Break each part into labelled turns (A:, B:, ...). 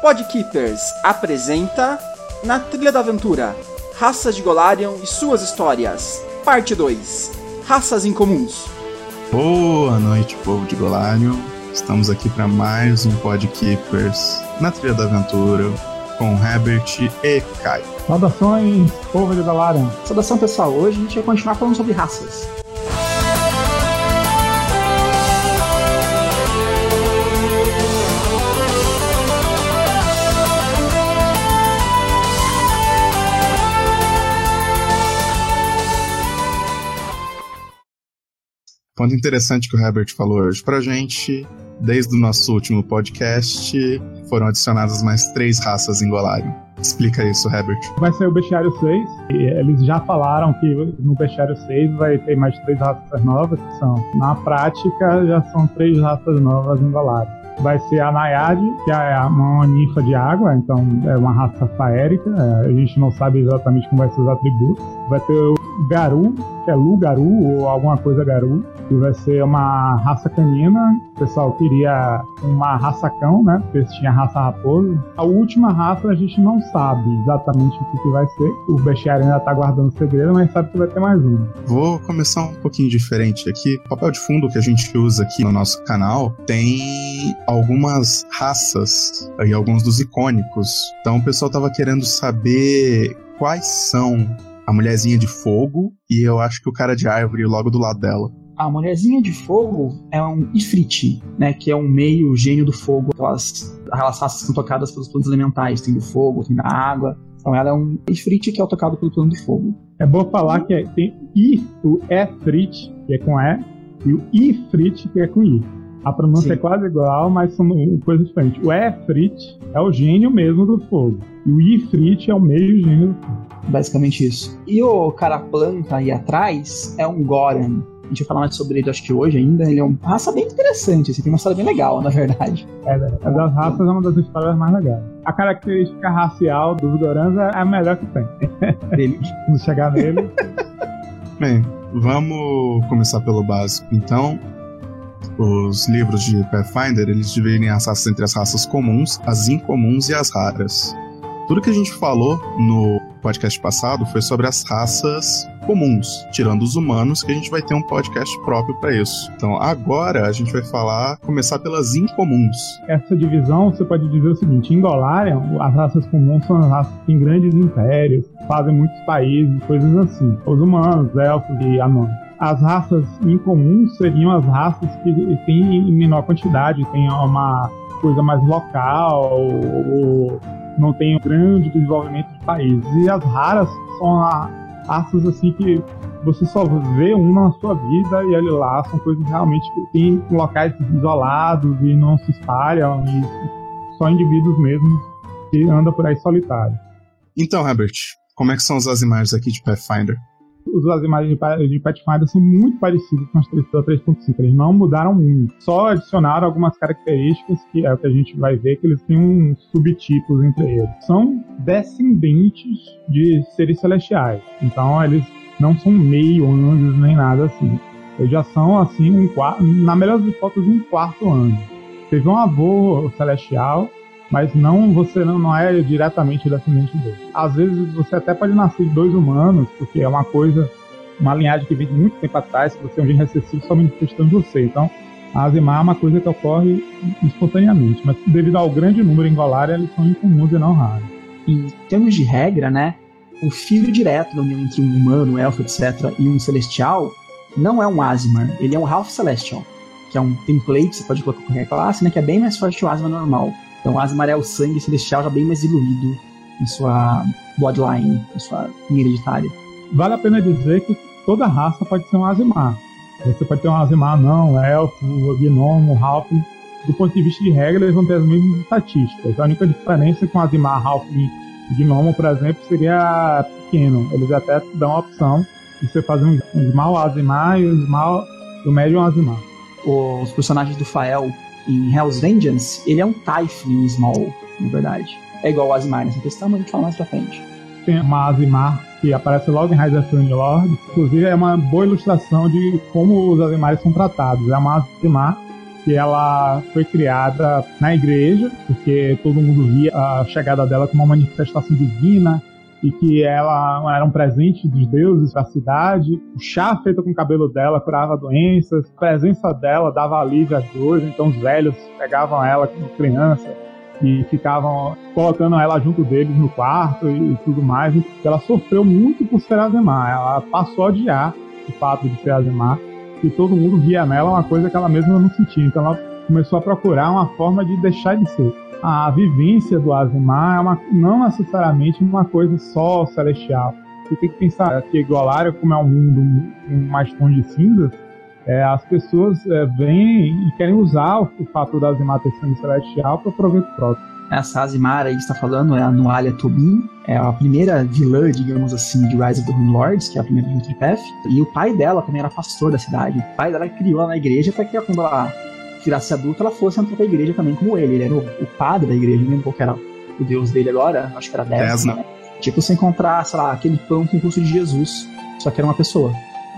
A: Podkeepers apresenta Na Trilha da Aventura Raças de Golarion e suas histórias. Parte 2 Raças Incomuns.
B: Boa noite, povo de Golarion. Estamos aqui para mais um Podkeepers na Trilha da Aventura com Herbert e Kai.
C: Saudações, povo de Golarion.
D: Saudação pessoal, hoje a gente vai continuar falando sobre raças.
B: Ponto interessante que o Herbert falou hoje pra gente. Desde o nosso último podcast, foram adicionadas mais três raças em Golarion. Explica isso, Herbert.
C: Vai ser o Bestiário 6. E eles já falaram que no Bestiário 6 vai ter mais três raças novas, que são, na prática, já são três raças novas em Golarion vai ser a Nayade, que é uma ninfa de água, então é uma raça faérica. É, a gente não sabe exatamente como vai ser os atributos. Vai ter o Garu, que é Lu Garu ou alguma coisa Garu, que vai ser uma raça canina. O pessoal queria uma raça cão, né? Porque tinha raça raposa. A última raça a gente não sabe exatamente o que, que vai ser. O bestiário ainda tá guardando segredo, mas sabe que vai ter mais um.
B: Vou começar um pouquinho diferente aqui. O papel de fundo que a gente usa aqui no nosso canal tem algumas raças e alguns dos icônicos. Então o pessoal tava querendo saber quais são a mulherzinha de fogo e eu acho que o cara de árvore logo do lado dela.
D: A mulherzinha de fogo é um Ifrit, né? Que é um meio gênio do fogo. Aquelas, raças são tocadas pelos planos elementais. Tem do fogo, tem da água. Então ela é um Ifrit que é tocado pelo plano do fogo.
C: É bom falar que é, tem I, o Efrit, que é com E, e o Ifrit, que é com I. A pronúncia Sim. é quase igual, mas são coisas diferentes. O Efrit é o gênio mesmo do fogo. E o Ifrit é o meio gênio do fogo.
D: Basicamente isso. E o cara planta aí atrás é um Goran. A gente vai falar mais sobre ele, acho que hoje ainda. Ele é uma raça bem interessante, assim, tem uma história bem legal, na verdade.
C: É, é das raças é uma das histórias mais legais. A característica racial dos Gorans é a melhor que tem.
D: Ele.
C: Vamos chegar nele.
B: Bem, vamos começar pelo básico. Então, os livros de Pathfinder, eles dividem as raças entre as raças comuns, as incomuns e as raras. Tudo que a gente falou no podcast passado foi sobre as raças comuns, tirando os humanos, que a gente vai ter um podcast próprio para isso. Então agora a gente vai falar, começar pelas incomuns.
C: Essa divisão você pode dizer o seguinte: em Golarion, as raças comuns são as raças que têm grandes impérios, fazem muitos países, coisas assim. Os humanos, elfos e anões as raças incomuns seriam as raças que têm em menor quantidade, têm uma coisa mais local, ou não tem um grande desenvolvimento de países. E as raras são raças assim que você só vê uma na sua vida e ali lá são coisas realmente que tem locais isolados e não se espalham e só indivíduos mesmo que andam por aí solitários.
B: Então, Herbert, como é que são os Azimars aqui de Pathfinder?
C: As imagens de Pathfinder são muito parecidas com as 3.5. Eles não mudaram muito. Só adicionaram algumas características que é o que a gente vai ver que eles têm uns subtipos entre eles. São descendentes de seres celestiais. Então eles não são meio anjos nem nada assim. Eles já são assim, um na melhor das hipóteses, um quarto anjo. Teve um avô celestial mas não você não, não é diretamente descendente dele. Às vezes você até pode nascer de dois humanos, porque é uma coisa, uma linhagem que vem de muito tempo atrás, que você é um gene recessivo só manifestando você. Então, a azimar é uma coisa que ocorre espontaneamente, mas devido ao grande número em Golária, eles são incomuns e não raros.
D: Em termos de regra, né, o filho direto da união entre um humano, um elfo, etc., e um celestial não é um Azimar, ele é um Half Celestial, que é um template, você pode colocar qualquer classe, né, que é bem mais forte que o Azimar normal. Então Asmar é o sangue celestial já bem mais diluído na sua bloodline, na sua linha hereditária.
C: Vale a pena dizer que toda raça pode ser um Azimar. Você pode ter um Azimar não, elfo, gnomo, halfling. Do ponto de vista de regra, eles vão ter as mesmas estatísticas. A única diferença com Azimar, halfling e gnomo, por exemplo, seria pequeno. Eles até dão a opção de você fazer um small Azimar e um small do médio Azimar.
D: Os personagens do Fael em Hell's Vengeance, ele é um Typhling Small, na verdade. É igual o Azimar nessa questão, mas a gente fala mais pra frente.
C: Tem uma Azimar que aparece logo em Rise of the Lord. Inclusive, é uma boa ilustração de como os Azimares são tratados. É uma Azimar que ela foi criada na igreja, porque todo mundo via a chegada dela como uma manifestação divina, e que ela era um presente dos deuses para a cidade. O chá feito com o cabelo dela curava doenças. A presença dela dava alívio às dores, então os velhos pegavam ela como criança e ficavam colocando ela junto deles no quarto e, tudo mais. E ela sofreu muito por ser Azemar. Ela passou a odiar o fato de ser Azemar e todo mundo via nela uma coisa que ela mesma não sentia. Então ela começou a procurar uma forma de deixar de ser a vivência do Azimar é uma, não necessariamente uma coisa só celestial. Você tem que pensar que Golaria, como é um mundo mais tons de cinzas, é, as pessoas é, vêm e querem usar o, o fato da Azimar ter sangue celestial para proveito próprio.
D: Essa Azimar aí que está falando é a Nualia Tobin, é a primeira vilã, digamos assim, de Rise of the Rune Lords, que é a primeira de Path. E o pai dela também era pastor da cidade. O pai dela criou ela na igreja para que quando ela virasse adulta, ela fosse entrar pra igreja também como ele. Ele era o, o padre da igreja, não lembro qual era o deus dele agora, acho que era Desna. Né? Tipo, você encontrar, sei lá, aquele pão com o curso de Jesus, só que era uma pessoa.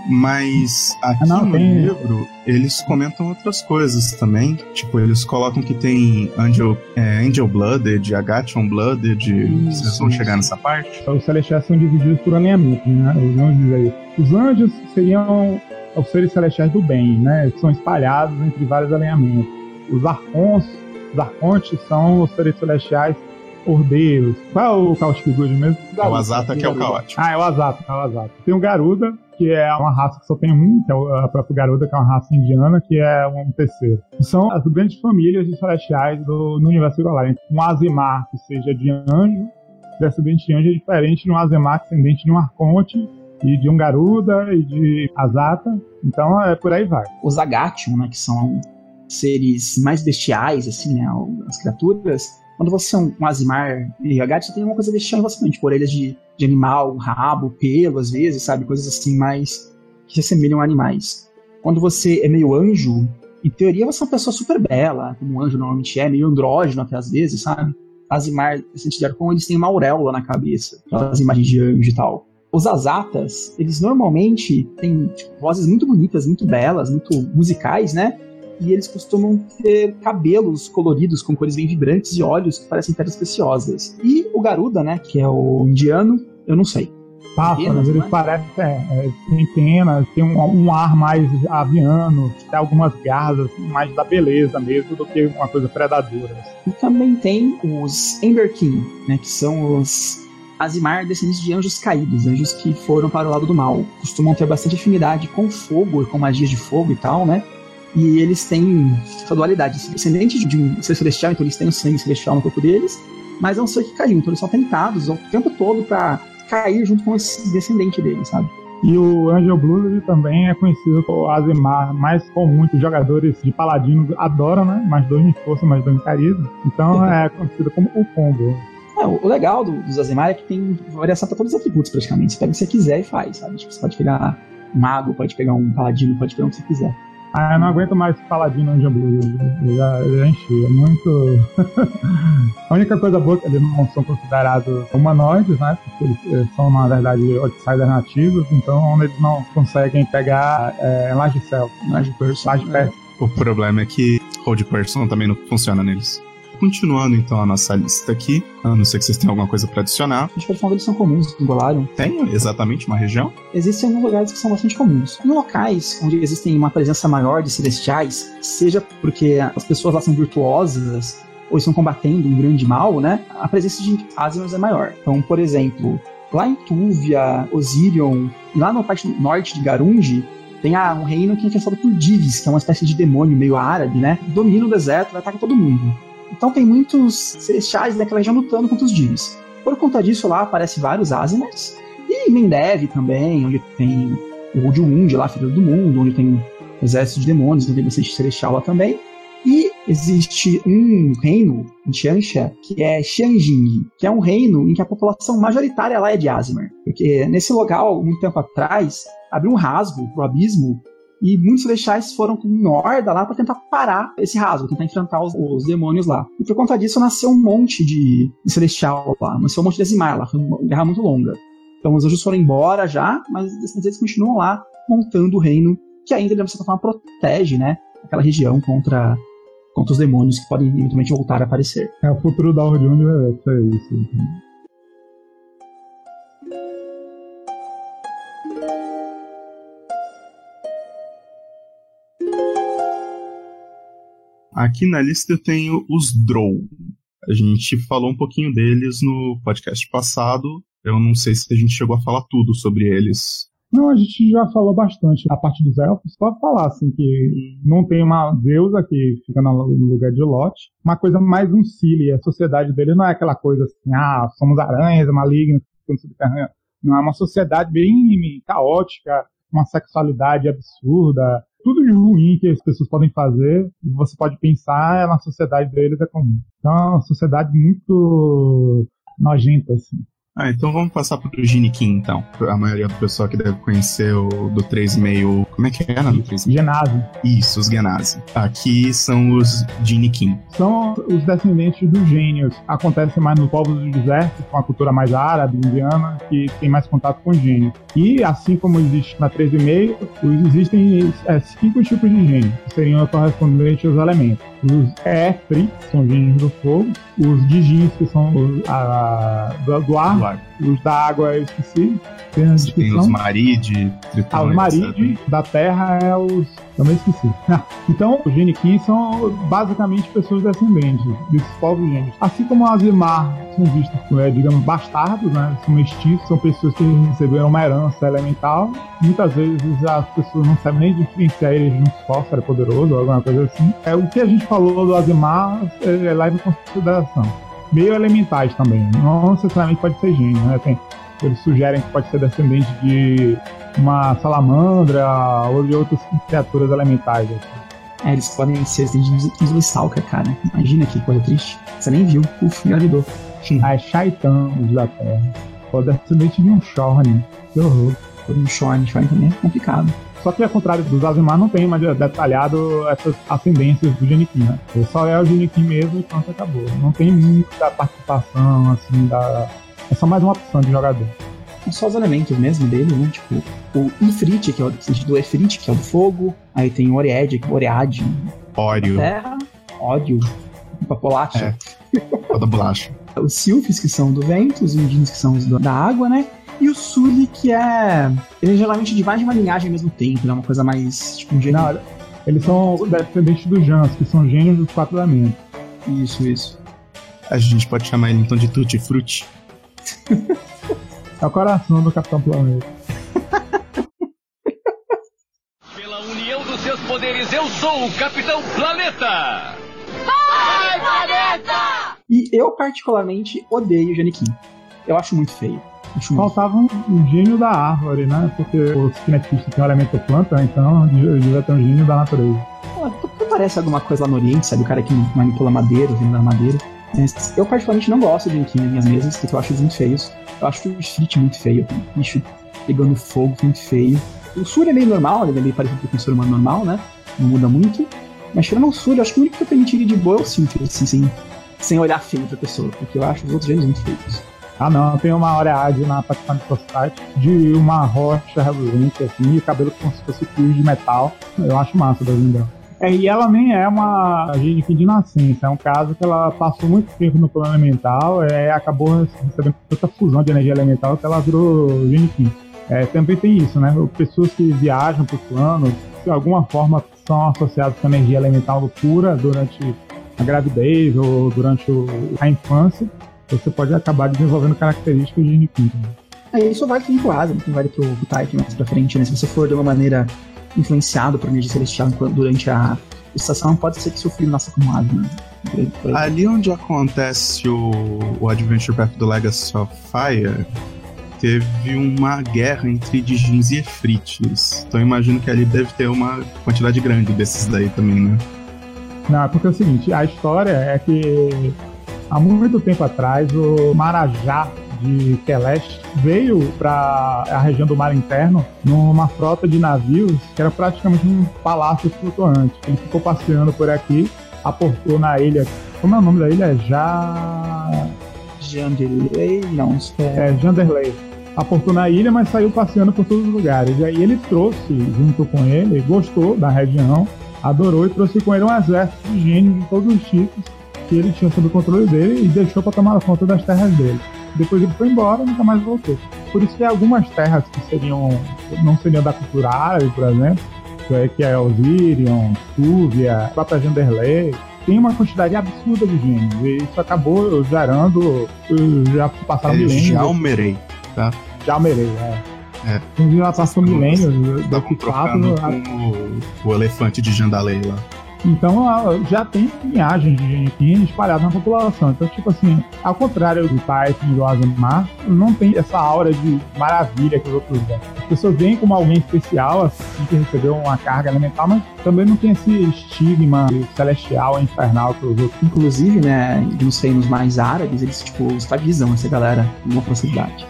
B: Mas aqui não, no tem... livro, eles comentam outras coisas também. Tipo, eles colocam que tem Angel, é, Angel Blooded, Agation Blooded. Isso, vocês vão isso. chegar nessa parte?
C: Os celestiais são divididos por alinhamento, né? Os anjos aí. Os anjos seriam os seres celestiais do bem, né? São espalhados entre vários alinhamentos. Os arcons, os arcontes são os seres celestiais ordeiros. Qual é o Chaotic Good mesmo?
B: É o Azata que é o caótico.
C: Ah, é o Azata, é o Azata. Tem o Garuda, que é uma raça que só tem um, que é a própria Garuda, que é uma raça indiana, que é um terceiro. São as grandes famílias de celestiais do, no universo Galarian. Um Azimar que seja de anjo, descendente de anjo é diferente de um Azimar descendente de um Arconte, e de um Garuda e de Azata. Então é por aí vai.
D: Os Agatium, né, que são seres mais bestiais, assim, né, as criaturas. Quando você é um, um Azimar e Agatium, tem uma coisa bestial em você, tipo orelhas de, de animal, rabo, pelo, às vezes, sabe? Coisas assim mais que se assemelham a animais. Quando você é meio anjo, em teoria você é uma pessoa super bela, como um anjo normalmente é, meio andrógeno até às vezes, sabe? Azimar, descendente de Arcon, eles têm uma auréola na cabeça, aquelas imagens de anjo e tal. Os azatas, eles normalmente têm tipo, vozes muito bonitas, muito belas, muito musicais, né? E eles costumam ter cabelos coloridos com cores bem vibrantes e olhos que parecem pedras preciosas. E o Garuda, né, que é o indiano, eu não sei.
C: Pássaros, eles parecem, é, é, tem penas, tem um, um, ar mais aviano, tem algumas garras mais da beleza mesmo do que uma coisa predadora.
D: E também tem os Emberkin, né, que são os Azimar descendentes de anjos caídos, anjos que foram para o lado do mal. Costumam ter bastante afinidade com fogo, com magias de fogo e tal, né? E eles têm essa dualidade. Descendente de um ser celestial, então eles têm o sangue celestial no corpo deles, mas é um ser que caiu, então eles são tentados o tempo todo para cair junto com esse descendente deles, sabe?
C: E o Angel Blues também é conhecido como Azimar, mais comum que os jogadores de Paladino adoram, né? Mais dois em força, mais dois em carisma. Então é conhecido como o combo.
D: É, o legal do, dos Azemar é que tem variação para todos os atributos, praticamente. Você pega o que você quiser e faz, sabe? Tipo, você pode pegar um mago, pode pegar um paladino, pode pegar o que você quiser.
C: Ah, eu não aguento mais paladino Angel Blue. Eu já, eu já enchi. É muito. a única coisa boa é que eles não são considerados humanoides, né? Porque eles são, na verdade, outsiders nativos, então eles não conseguem pegar é, Large Cell.
D: Large Person.
C: Large é.
B: O problema é que Hold Person também não funciona neles. Continuando então a nossa lista aqui, a não ser que vocês tenham alguma coisa para adicionar.
D: Acho que eles são comuns em Golarion.
B: Tem exatamente uma região?
D: Existem alguns lugares que são bastante comuns. Em locais onde existem uma presença maior de celestiais, seja porque as pessoas lá são virtuosas ou estão combatendo um grande mal, né? A presença de Asinos é maior. Então, por exemplo, lá em Túvia, Osirion, lá na parte norte de Garungi, tem ah, um reino que é infestado por Divis, que é uma espécie de demônio meio árabe, né? Domina o deserto e ataca todo mundo. Então tem muitos celestiais daquela região lutando contra os Dins. Por conta disso, lá aparecem vários Azimars. E Mendev também, onde tem o Udjund lá, filho do mundo, onde tem um exército de demônios, onde tem bastante celestial lá também. E existe um reino em Xianxia, que é Xianjing, que é um reino em que a população majoritária lá é de Azimar. Porque nesse local, muito tempo atrás, abriu um rasgo pro abismo e muitos celestiais foram com uma horda lá para tentar parar esse rasgo, tentar enfrentar os, os, demônios lá. E por conta disso nasceu um monte de, de celestial lá, nasceu um monte de Azimar lá, foi uma guerra muito longa. Então os anjos foram embora já, mas eles continuam lá montando o reino que ainda de certa forma protege, né, aquela região contra contra os demônios que podem eventualmente voltar a aparecer.
C: É, o futuro da Universe é isso.
B: Aqui na lista eu tenho os Drow. A gente falou um pouquinho deles no podcast passado. Eu não sei se a gente chegou a falar tudo sobre eles.
C: Não, a gente já falou bastante a parte dos elfos. Pode falar, assim, que não tem uma deusa que fica no lugar de Lot. Uma coisa mais um Cili. A sociedade dele não é aquela coisa assim, ah, somos aranhas, malignas, subterrâneo. Não, é uma sociedade bem caótica, uma sexualidade absurda, tudo de ruim que as pessoas podem fazer e você pode pensar na sociedade deles é comum. Então é uma sociedade muito nojenta, assim.
B: Ah, então vamos passar pro Ginikin, então. A maioria do pessoal que deve conhecer o do 3,5. Como é que é, né? Do 3,5?
C: Genasi.
B: Isso, os Genasi. Aqui são os Ginikin.
C: São os descendentes dos gênios. Acontece mais nos povos do deserto, com a cultura mais árabe, indiana, que tem mais contato com gênios. E assim como existe na 3,5, existem é, cinco tipos de gênios, que seriam correspondentes aos elementos. Os Efri, que são gênios do fogo. Os Dijins, que são os, a, do ar Os da água eu esqueci.
B: Tem, a tem os Maride,
C: Tritões. Ah, os Maride da terra é os. Também esqueci. então, os Genikin são basicamente pessoas descendentes desses povos gênios. Assim como as Imar são vistos, é, digamos, bastardos, né? São mestiços, são pessoas que receberam uma herança elemental. Muitas vezes as pessoas não sabem nem diferenciar eles de um sófero poderoso ou alguma coisa assim. É, o que a gente falou do Azimar é, é, leva em consideração meio elementais também. Não necessariamente pode ser gênio, né? Tem, eles sugerem que pode ser descendente de uma salamandra ou de outras criaturas elementais. Assim.
D: É, eles podem ser descendentes de Stalker, cara. Imagina que coisa triste. Você nem viu. Uf, engravidou.
C: Ah, é Shaitan, os da Terra. Pode ser descendente de um Shorn. Que horror.
D: Um Shorn, Shorn também é complicado.
C: Só que ao contrário dos Azimar, não tem mais detalhado essas ascendências do Genikin, né? Ele só é o Genikin mesmo e pronto, acabou. Não tem muita participação, assim, da... É só mais uma opção de jogador.
D: São só os elementos mesmo dele, né? Tipo, o Ifrit, que é o sentido do Efrit, que é o do fogo. Aí tem o Oread, que é o Oread.
B: Ório.
D: Terra. Ódio. Papolacha.
B: É. Toda bolacha.
D: os Silfes, que são do vento. Os Indins, que são os da água, né? E o Sully, que é. Ele é geralmente de mais de uma linhagem ao mesmo tempo, né? Uma coisa mais. Tipo, um gênio. Não,
C: eles são descendentes dos Jans, que são gênios dos quatro elementos.
D: Isso, isso.
B: A gente pode chamar ele então de Tutti Frutti.
C: é o coração do Capitão Planeta.
E: Pela união dos seus poderes, eu sou o Capitão Planeta!
F: Vai, Planeta!
D: E eu, particularmente, odeio o Janikin. Eu acho muito feio.
C: Faltava um, um, gênio da árvore, né? Porque os kinetistas têm o elemento planta, então devia ter um gênio da natureza.
D: Pô, parece alguma coisa lá no Oriente, sabe? O cara que manipula madeira, vindo da madeira. Eu particularmente não gosto de Enki nas minhas mesas, porque eu acho eles muito feios. Eu acho o Street muito feio, o bicho pegando fogo muito feio. O Sur é meio normal, ele é meio parecido com o ser humano normal, né? Não muda muito. Mas tirando o Sur, eu acho que o único que eu permitiria de boa é o Sylphid, assim, sem, sem olhar feio pra pessoa, porque eu acho os outros gênios muito feios.
C: Ah não, tem uma Oreade na Pathfinder Society de uma rocha reluzente assim, e cabelo como se fosse fio de metal. Eu acho massa da Zindel. É, e ela nem é uma Genikin de nascença, é um caso que ela passou muito tempo no plano elemental, é, acabou recebendo tanta fusão de energia elemental que ela virou Genikin. É, também tem isso, né? Pessoas que viajam para o plano, de alguma forma são associadas com energia elemental pura durante a gravidez ou durante a infância você pode acabar desenvolvendo características de Nikin.
D: É, isso vale pro Asa, não vale pro, pro Type mais pra frente, né? Se você for de uma maneira influenciado por energia celestial durante a estação, pode ser que seu filho nasça como Asa, né?
B: Ali onde acontece o, o Adventure Path do Legacy of Fire, teve uma guerra entre Dijins e Efrites. Então eu imagino que ali deve ter uma quantidade grande desses daí também, né?
C: Não, porque é o seguinte, a história é que Há muito tempo atrás, o Marajá de Keleste veio para a região do mar interno numa frota de navios que era praticamente um palácio flutuante. Ele ficou passeando por aqui, aportou na ilha. Como é o nome da ilha? Já.
D: Janderley? Não,
C: é. É, Janderley. Aportou na ilha, mas saiu passeando por todos os lugares. E aí ele trouxe junto com ele, gostou da região adorou e trouxe com ele um exército de gênios de todos os tipos que ele tinha sob o controle dele e deixou para tomar conta das terras dele. Depois ele foi embora e nunca mais voltou. Por isso que algumas terras que seriam não seriam da cultura árabe, por exemplo, que é Osirion, Túvia, a própria Genderley, tem uma quantidade absurda de gênios. E isso acabou gerando. Já passaram é milênios.
B: Jalmerei, tá?
C: Jalmerei, é.
B: É.
C: Já passou milênios
B: desse fato. Com o, o elefante de Jandalei lá.
C: Então já tem linhagem de Genequim espalhada na população. Então, tipo assim, ao contrário do Typhon e do Azamar, não tem essa aura de maravilha que os outros dão. As pessoas veem como alguém especial, assim, que recebeu uma carga elemental, mas também não tem esse estigma celestial infernal que os outros.
D: Inclusive, né, nos reinos mais árabes, eles, tipo, escravizam essa galera com uma facilidade.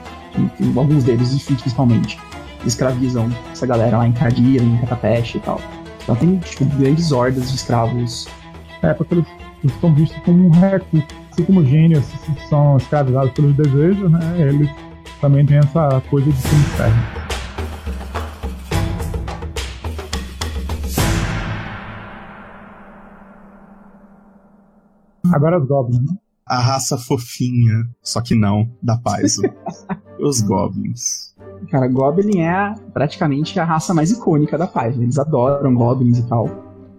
D: Alguns deles, principalmente, escravizam essa galera lá em Cardia, em Catapeche e tal. Então tem tipo, grandes hordas de escravos.
C: É, porque eles, eles estão vistos como um recurso. Assim como gênios são escravizados pelos desejos, né? Eles também têm essa coisa de ser inferno. Agora os Goblins, né?
B: A raça fofinha, só que não, da paz. os Goblins.
D: Cara, Goblin é praticamente a raça mais icônica da página. Eles adoram Goblins e tal.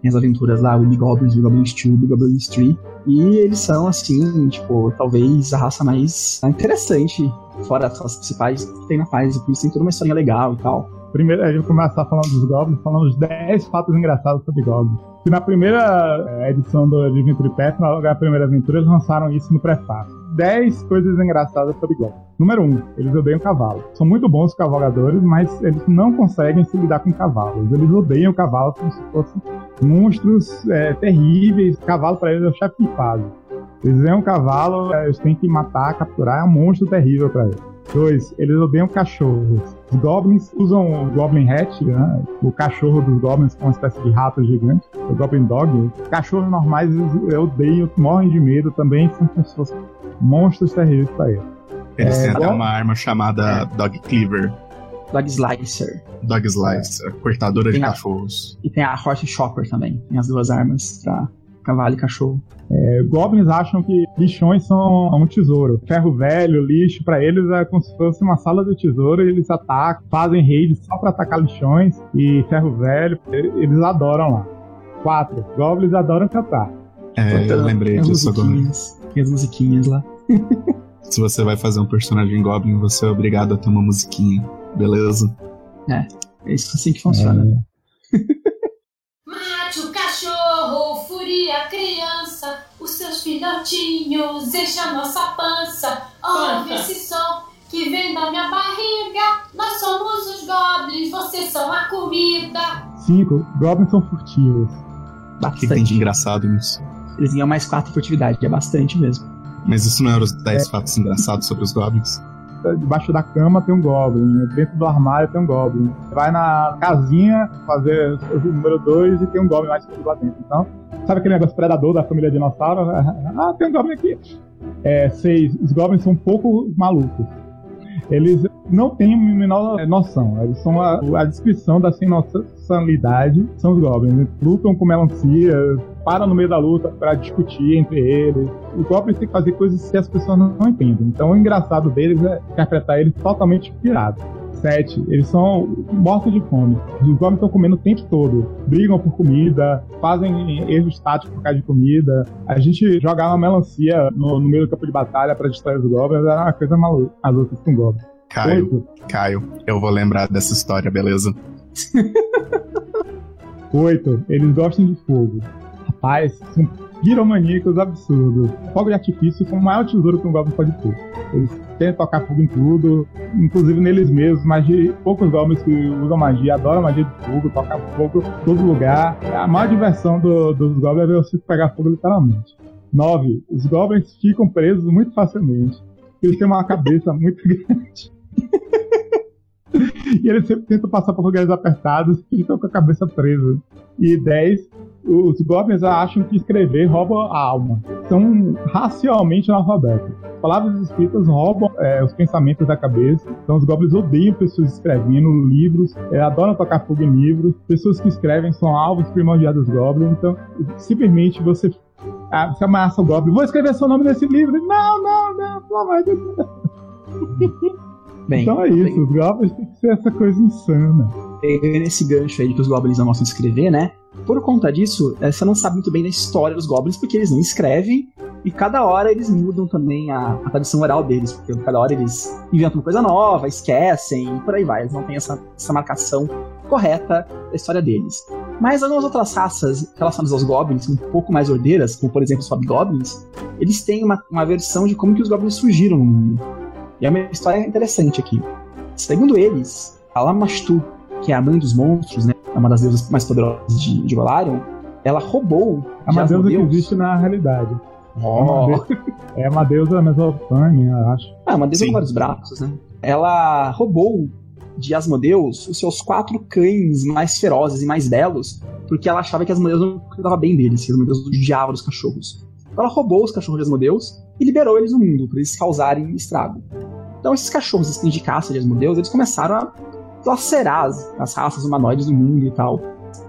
D: Tem as aventuras lá, o Goblins, o Goblin Steel, o Goblin Tree. E eles são, assim, tipo, talvez a raça mais interessante, fora as principais que tem na paz. Por isso tem toda uma história legal e tal.
C: Primeiro, a gente começar falando dos Goblins, falando os 10 fatos engraçados sobre Goblins. Que na primeira eh, edição do Adventure Path, na primeira aventura, eles lançaram isso no prefácio 10 coisas engraçadas sobre Goblin. Número 1, um, eles odeiam cavalo. São muito bons cavalgadores, mas eles não conseguem se lidar com cavalos. Eles odeiam cavalos como se fossem monstros é, terríveis. Cavalo para eles é o chefe de fase. Eles veem um cavalo, é, eles têm que matar, capturar, é um monstro terrível para eles. Dois, eles odeiam cachorros. Os goblins usam o Goblin Hat, né? o cachorro dos goblins, com uma espécie de rato gigante, o Goblin Dog. Cachorros normais eles odeiam, morrem de medo também, são como se fossem monstros terríveis pra ele.
B: Eles é, têm até uma arma chamada Dog Cleaver.
D: Dog Slicer.
B: Dog Slicer, é. cortadora tem de a, cachorros.
D: E tem a Horse Chopper também, tem as duas armas pra cavalo e cachorro.
C: É, goblins acham que lixões são um tesouro. Ferro velho, lixo, para eles é como se fosse uma sala de tesouro e eles atacam, fazem raids só para atacar lixões e ferro velho, eles adoram lá. Quatro, goblins adoram cantar.
B: É, eu lembrei disso agora.
D: Tem as musiquinhas lá.
B: Se você vai fazer um personagem Goblin, você é obrigado a ter uma musiquinha, beleza?
D: É, é isso assim que funciona. É.
F: Mate o cachorro, furia a criança, os seus filhotinhos enchem a nossa pança. Ouve esse som que vem da minha barriga. Nós somos os goblins, vocês são a comida.
C: Cinco, goblins são furtivos.
B: O que tem de engraçado nisso?
D: Eles ganham mais 4 furtividade, que é bastante mesmo.
B: Mas isso não eram os 10 é. fatos engraçados sobre os goblins?
C: Debaixo da cama tem um goblin, dentro do armário tem um goblin. Vai na casinha fazer o número 2 e tem um goblin lá escondido lá dentro. Então, sabe aquele negócio predador da família dinossauro? Ah, tem um goblin aqui. É, seis, os goblins são um pouco malucos. Eles não têm a menor noção. Eles são a, a descrição da sem São os goblins. Eles lutam com melancia, param no meio da luta para discutir entre eles. Os goblins têm que fazer coisas que as pessoas não, não entendem. Então o engraçado deles é interpretar eles totalmente pirados. 7, eles são mortos de fome. Os goblins estão comendo o tempo todo. Brigam por comida, fazem erros táticos por causa de comida. A gente jogar uma melancia no, no meio do campo de batalha para distrair os goblins era uma coisa maluca. As outras com goblins.
B: Caio, Oito. Caio, eu vou lembrar dessa história, beleza?
C: Oito, eles gostam de fogo. Rapaz, são piromaníacos absurdos. Fogo de artifício foi o maior tesouro que um goblin pode ter. Eles tentam tocar fogo em tudo, inclusive neles mesmos, mas de poucos goblins que usam magia, adoram magia de fogo, tocam fogo em todo lugar. A maior diversão do, dos goblins é você pegar fogo literalmente. 9. Os goblins ficam presos muito facilmente. Eles têm uma cabeça muito grande. E eles sempre tentam passar por lugares apertados e ficam com a cabeça presa. E 10, Os goblins acham que escrever rouba a alma. São racialmente analfabetos. Palavras escritas roubam é, os pensamentos da cabeça. Então os goblins odeiam pessoas escrevendo livros, é, adoram tocar fogo em livros. Pessoas que escrevem são alvos primordiais dos goblins. Então, simplesmente você, ah, você ameaça o goblin. Vou escrever seu nome nesse livro. Não, não, não, pelo amor de Deus.
D: Bem,
C: então é isso,
D: bem,
C: os goblins tem que ser essa coisa insana.
D: pegando esse gancho aí que os goblins não gostam de escrever, né? Por conta disso, você não sabe muito bem da história dos goblins, porque eles não escrevem, e cada hora eles mudam também a, a tradição oral deles, porque cada hora eles inventam uma coisa nova, esquecem, e por aí vai. Eles não têm essa, essa marcação correta da história deles. Mas algumas outras raças relacionadas aos goblins, um pouco mais ordeiras, como por exemplo os hobgoblins, eles têm uma, uma versão de como que os goblins surgiram no mundo. E é uma história interessante aqui. Segundo eles, a Lamashtu, que é a mãe dos monstros, né, é uma das deusas mais poderosas de, de Golarion, ela roubou
C: É uma
D: de
C: deusa que existe na realidade.
D: Oh.
C: É uma deusa- É mesopotâmia, eu acho.
D: Ah, uma deusa
B: Sim.
D: com vários braços, né? Ela roubou de Asmodeus os seus quatro cães mais ferozes e mais belos, porque ela achava que Asmodeus não cuidava bem deles, que Asmodeus odiava os cachorros. Então ela roubou os cachorros de Asmodeus e liberou eles no mundo, para eles causarem estrago. Então esses cachorros, esses de caça de eles começaram a lacerar as, as raças humanoides do mundo e tal.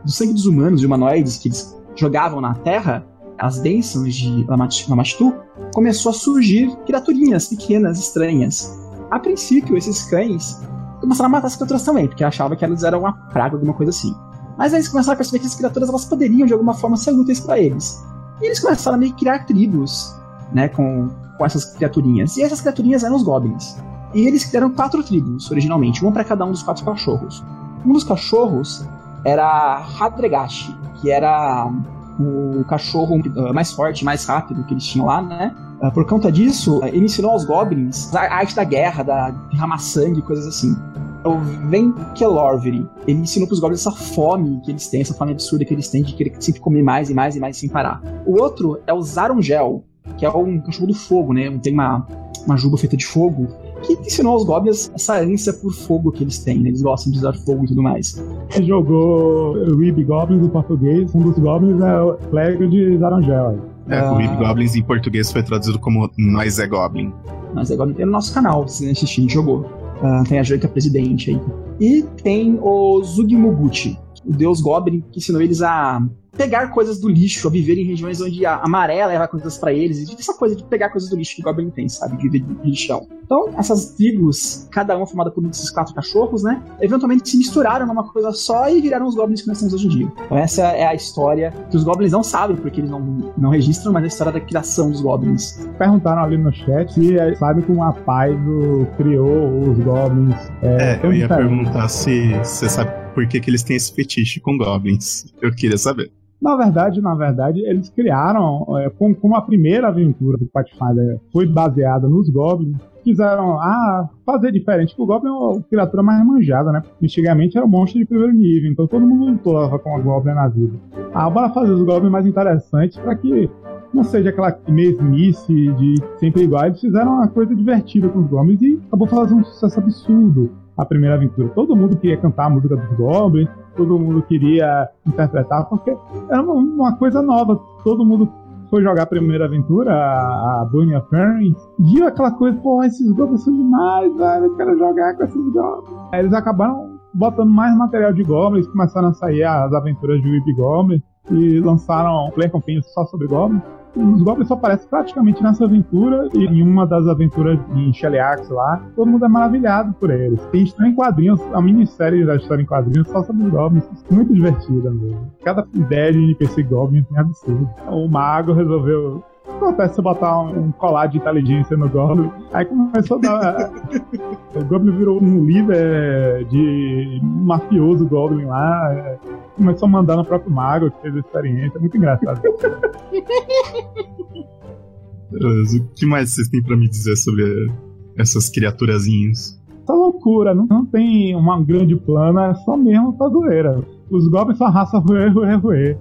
D: Do sangue dos humanos e humanoides que eles jogavam na terra, as bênçãos de Lamashtu, começou a surgir criaturinhas pequenas, estranhas. A princípio, esses cães começaram a matar as criaturas também, porque achavam que elas eram uma praga, alguma coisa assim. Mas aí eles começaram a perceber que essas criaturas elas poderiam, de alguma forma, ser úteis para eles. E eles começaram a meio que criar tribos, né, com, com essas criaturinhas. E essas criaturinhas eram os goblins. E eles criaram quatro tribos, originalmente, uma para cada um dos quatro cachorros. Um dos cachorros era Hadregashi, que era o cachorro uh, mais forte, mais rápido que eles tinham lá, né? Uh, por conta disso, uh, ele ensinou aos goblins a arte da guerra, da derramar sangue, coisas assim. O Venkelorveri, ele ensinou pros goblins essa fome que eles têm, essa fome absurda que eles têm de querer sempre comer mais e mais e mais sem parar. O outro é o Zarungel, que é um cachorro do fogo, né? Tem uma, uma juba feita de fogo, que ensinou aos goblins essa ânsia por fogo que eles têm, né? Eles gostam de usar fogo e tudo mais.
C: Quem jogou Weeb Goblins em português, um dos goblins é o Clérigo de Zarangel.
B: É,
D: Ah.
B: o Weeb Goblins em português foi traduzido como Nós é Goblin.
D: Mas agora tem no nosso canal, se assistir, a gente jogou. Ah, tem a Joita Presidente aí. E tem o Zugmuguchi, o deus Goblin, que ensinou eles a pegar coisas do lixo, a viver em regiões onde a, a maré leva coisas pra eles, e essa coisa de pegar coisas do lixo que Goblin tem, sabe? De viver de lixão. Então, essas tribos, cada uma formada por um desses quatro cachorros, né? Eventualmente se misturaram numa coisa só e viraram os Goblins que nós temos hoje em dia. Então, essa é a história que os Goblins não sabem, porque eles não, não registram, mas é a história da criação dos Goblins.
C: Perguntaram ali no chat se é, sabe como a Paizo criou os goblins.
B: É,
C: tão
B: eu ia perguntar se você sabe por que, que eles têm esse fetiche com goblins. Eu queria saber.
C: Na verdade, na verdade, eles criaram, é, como, como a primeira aventura do Pathfinder foi baseada nos Goblins, quiseram ah, fazer diferente, o Goblin é uma criatura mais manjada, né? Antigamente era um monstro de primeiro nível, então todo mundo lutava com o Goblin na vida. Ah, bora fazer os Goblins mais interessantes para que não seja aquela mesmice de sempre igual. Eles fizeram uma coisa divertida com os Goblins e acabou fazendo um sucesso absurdo a primeira aventura. Todo mundo queria cantar a música dos Goblins, todo mundo queria interpretar, porque era uma, uma coisa nova. Todo mundo foi jogar a primeira aventura, a, a Bunny of Fairies, viu aquela coisa, pô, esses goblins são demais, velho, eu quero jogar com esses goblins. Aí eles acabaram botando mais material de goblins, começaram a sair as aventuras de Weeb Goblin e lançaram Player Companion só sobre goblins. Os goblins só aparecem praticamente nessa aventura e em uma das aventuras em Shellyax lá, todo mundo é maravilhado por eles. Tem história em quadrinhos, a minissérie da história em quadrinhos só sobre os goblins, muito divertida mesmo. Cada ideia de NPC goblin é absurdo. O mago resolveu acontece se eu botar um, um colar de inteligência no Goblin? Aí começou a dar. o Goblin virou um líder de mafioso Goblin lá. é, Começou a mandar no próprio mago que fez a experiência. Muito engraçado.
B: O que mais vocês têm pra me dizer sobre essas criaturazinhas?
C: Essa loucura, não, não tem uma grande plano, é só mesmo pra zoeira. Os Goblins são raça ruê, ruê, ruê.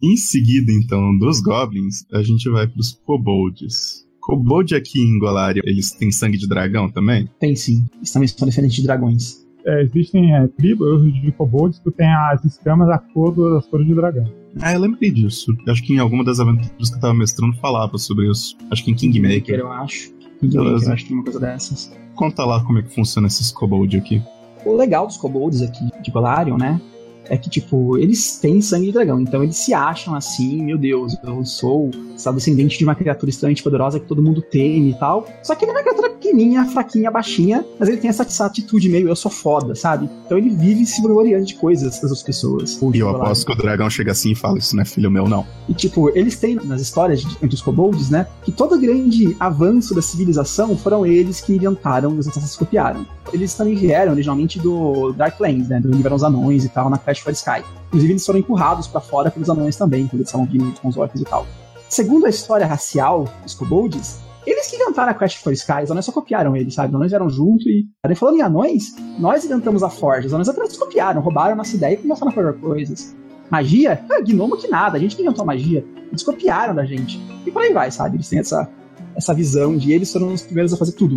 B: Em seguida, então, dos goblins, a gente vai pros kobolds. Kobold aqui em Golarion, eles têm sangue de dragão também?
D: Tem sim. Eles também são diferentes de dragões.
C: É, existem é, tribos de kobolds que tem as escamas da cor das cores de dragão.
B: Ah, eu lembrei disso. Acho que em alguma das aventuras que eu tava mestrando falava sobre isso. Acho que em Kingmaker.
D: Eu acho. Kingmaker, eu acho que tem uma coisa dessas.
B: Conta lá como é que funciona esses kobold aqui.
D: O legal dos kobolds aqui de Golarion, né? É que, tipo, eles têm sangue de dragão, então eles se acham assim, meu Deus, eu sou descendente de uma criatura extremamente poderosa que todo mundo teme e tal. Só que ele é uma criatura pequenininha, fraquinha, baixinha, mas ele tem essa, essa atitude meio eu sou foda, sabe? Então ele vive se gloriando de coisas das outras pessoas.
B: E eu aposto que o dragão chega assim e fala: Isso não é filho meu, não.
D: E, tipo, eles têm nas histórias entre os kobolds, né? Que todo grande avanço da civilização foram eles que inventaram e os ancestrais copiaram. Eles também vieram originalmente do Darklands, né? Do onde vieram os anões e tal, na Crash for Sky. Inclusive, eles foram empurrados pra fora pelos anões também, quando eles estavam vindo com os orcs e tal. Segundo a história racial dos kobolds, eles que inventaram a Crash for Sky, os anões só copiaram eles, sabe? Os anões vieram junto e. Aí, falando em anões, nós inventamos a Forge. Os anões apenas copiaram, roubaram nossa ideia e começaram a fazer coisas. Magia? Ah, gnomo que nada, a gente que inventou a magia. Eles copiaram da gente. E por aí vai, sabe? Eles têm essa, essa visão de eles foram os primeiros a fazer tudo.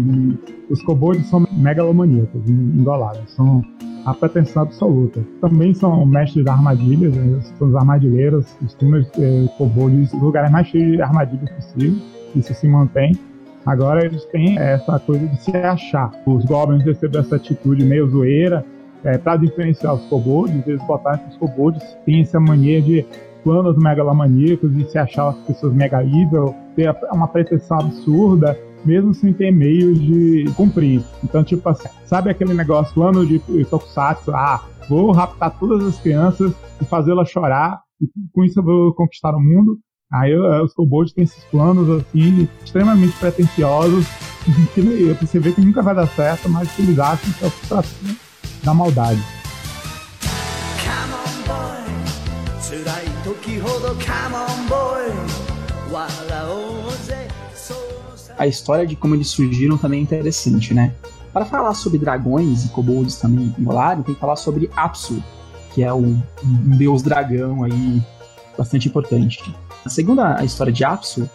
C: Os kobolds são megalomaníacos, engolados. São a pretensão absoluta. Também são mestres de armadilhas, né? são os armadilheiros, os túneis eh, kobolds, os lugares mais cheios de armadilhas possível. Isso se mantém. Agora eles têm essa coisa de se achar. Os goblins receberam essa atitude meio zoeira. É, para diferenciar os kobolds, eles botaram que os kobolds têm essa mania de planos megalomaníacos e se achar as pessoas mega evil, ter uma pretensão absurda, mesmo sem ter meios de cumprir. Então, tipo assim, sabe aquele negócio, plano de Tokusatsu? Ah, vou raptar todas as crianças e fazê-las chorar, e com isso eu vou conquistar o mundo. Aí os kobolds têm esses planos, assim, extremamente pretensiosos, que você vê que nunca vai dar certo, mas que eles acham que é o frustração da maldade.
D: A história de como eles surgiram também é interessante, né? Para falar sobre dragões e kobolds também engolaram, tem que falar sobre Apsu, que é um deus dragão aí bastante importante. Segundo a a história de Apsu,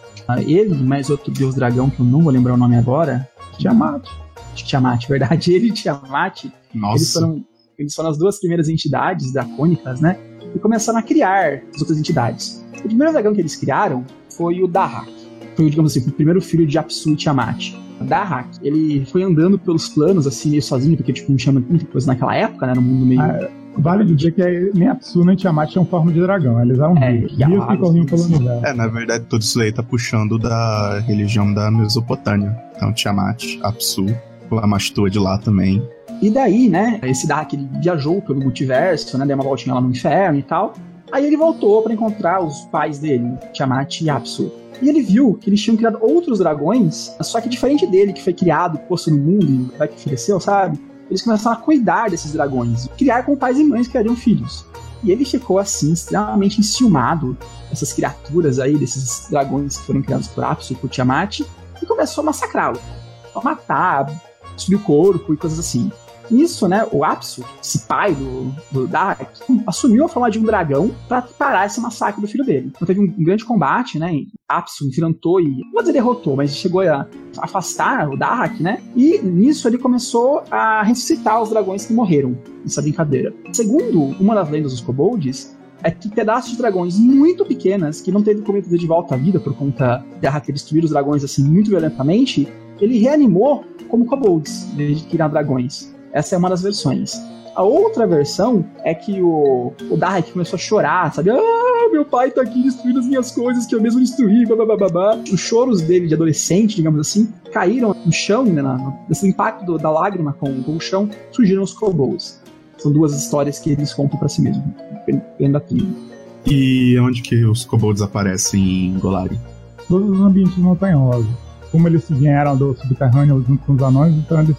D: ele e mais outro deus dragão que eu não vou lembrar o nome agora,
C: Tiamat.
D: Tiamat, verdade, ele e Tiamat eles foram, eles foram as duas primeiras entidades dracônicas, né? E começaram a criar as outras entidades. O primeiro dragão que eles criaram foi o Dahak. Foi, digamos assim, o primeiro filho de Apsu e Tiamat. O Dahak, ele foi andando pelos planos, assim, meio sozinho, porque, tipo, não tinha muita coisa naquela época, né? No mundo meio...
C: Ah, Vale dizer que nem Apsu nem Tiamat tinham forma de dragão, eles eram
D: É,
C: rios,
D: e
C: rios que corriam pelo universo.
B: É, na verdade, tudo isso aí tá puxando da religião da Mesopotâmia. Então, Tiamat, Apsu, Lamastu é de lá também.
D: E daí, né, esse Dahak, ele viajou pelo multiverso, né? Deu uma voltinha lá no inferno e tal. Aí ele voltou pra encontrar os pais dele, Tiamat e Apsu. E ele viu que eles tinham criado outros dragões, só que diferente dele, que foi criado, posto no mundo e vai que ofereceu, sabe? Eles começaram a cuidar desses dragões, criar com pais e mães que criariam filhos. E ele ficou assim, extremamente enciumado dessas criaturas aí, desses dragões que foram criados por Apsu e por Tiamat, e começou a massacrá-lo. A matar, destruir o corpo e coisas assim. Nisso, né, o Apsu, esse pai do, do Dark, assumiu a forma de um dragão para parar esse massacre do filho dele. Então teve um grande combate, né? Apsu enfrentou e, não vou dizer derrotou, mas chegou a afastar o Dark, né? E nisso ele começou a ressuscitar os dragões que morreram nessa brincadeira. Segundo uma das lendas dos kobolds, é que pedaços de dragões muito pequenas, que não teve como trazer de volta à vida por conta de ter destruído os dragões assim muito violentamente, ele reanimou como kobolds, em vez de criar dragões. Essa é uma das versões. A outra versão é que o, o Dark começou a chorar, sabe? Ah, meu pai tá aqui destruindo as minhas coisas que eu mesmo destruí, babá. Os choros dele de adolescente, digamos assim, caíram no chão, né? na- Nesse impacto do- da lágrima com, com o chão, surgiram os kobolds. São duas histórias que eles contam pra si mesmos, dentro da tribo.
B: E onde que os kobolds aparecem em Golari?
C: Todos os ambientes montanhosos. Como eles vieram do subterrâneo junto com os anões, então eles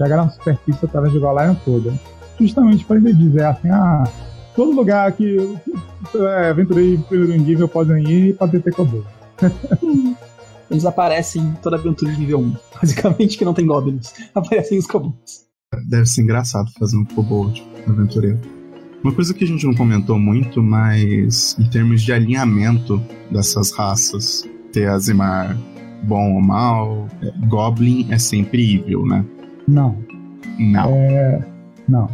C: chegaram à superfície através de Golarion toda. Justamente para ele dizer assim, ah, todo lugar que é, aventureiros de primeiro nível podem ir pode ter kobold.
D: Eles aparecem em toda aventura de nível 1. Basicamente que não tem goblins. Aparecem os kobolds.
B: Deve ser engraçado fazer um kobold aventureiro. Uma coisa que a gente não comentou muito, mas em termos de alinhamento dessas raças, ter Azimar bom ou mal, é, Goblin é sempre evil, né?
C: Não,
B: Não.
C: não.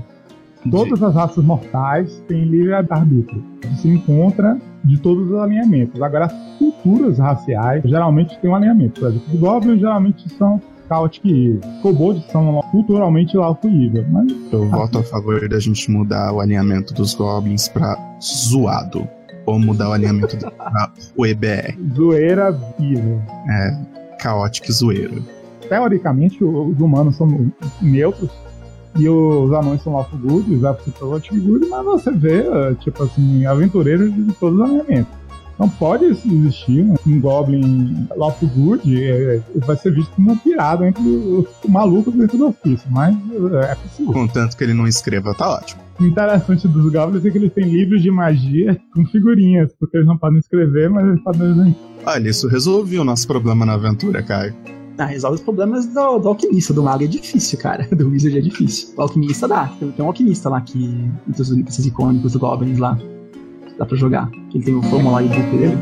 C: Todas as raças mortais têm livre arbítrio. Isso se encontra de todos os alinhamentos. Agora, as culturas raciais geralmente têm um alinhamento. Por exemplo, os goblins geralmente são Chaotic Evil. Kobolds são culturalmente Lawful Evil. Mas
B: Eu voto a favor da gente mudar o alinhamento dos Goblins pra zoado. Ou mudar o alinhamento pra o EBR.
C: zoeira Evil.
B: É, Chaotic zoeiro.
C: Teoricamente, os humanos são neutros. E os anões são Lawful Good, os elfos são Chaotic Good, mas você vê, tipo assim, aventureiros de todos os alinhamentos. Não pode existir um, Goblin Lawful Good, eh, vai ser visto como um pirado entre os, os malucos dentro do ofício, mas eh, é possível.
B: Contanto que ele não escreva, tá ótimo.
C: O interessante dos Goblins é que eles têm livros de magia com figurinhas, porque eles não podem escrever, mas eles podem desenhar.
B: Olha, isso resolveu o nosso problema na aventura, Caio.
D: Ah, resolve os problemas do, do alquimista. Do mago é difícil, cara. Do wizard é difícil. O alquimista dá. Tem, tem um alquimista lá que. Entre os icônicos do Goblins lá. Dá pra jogar. Ele tem o formulário do dele.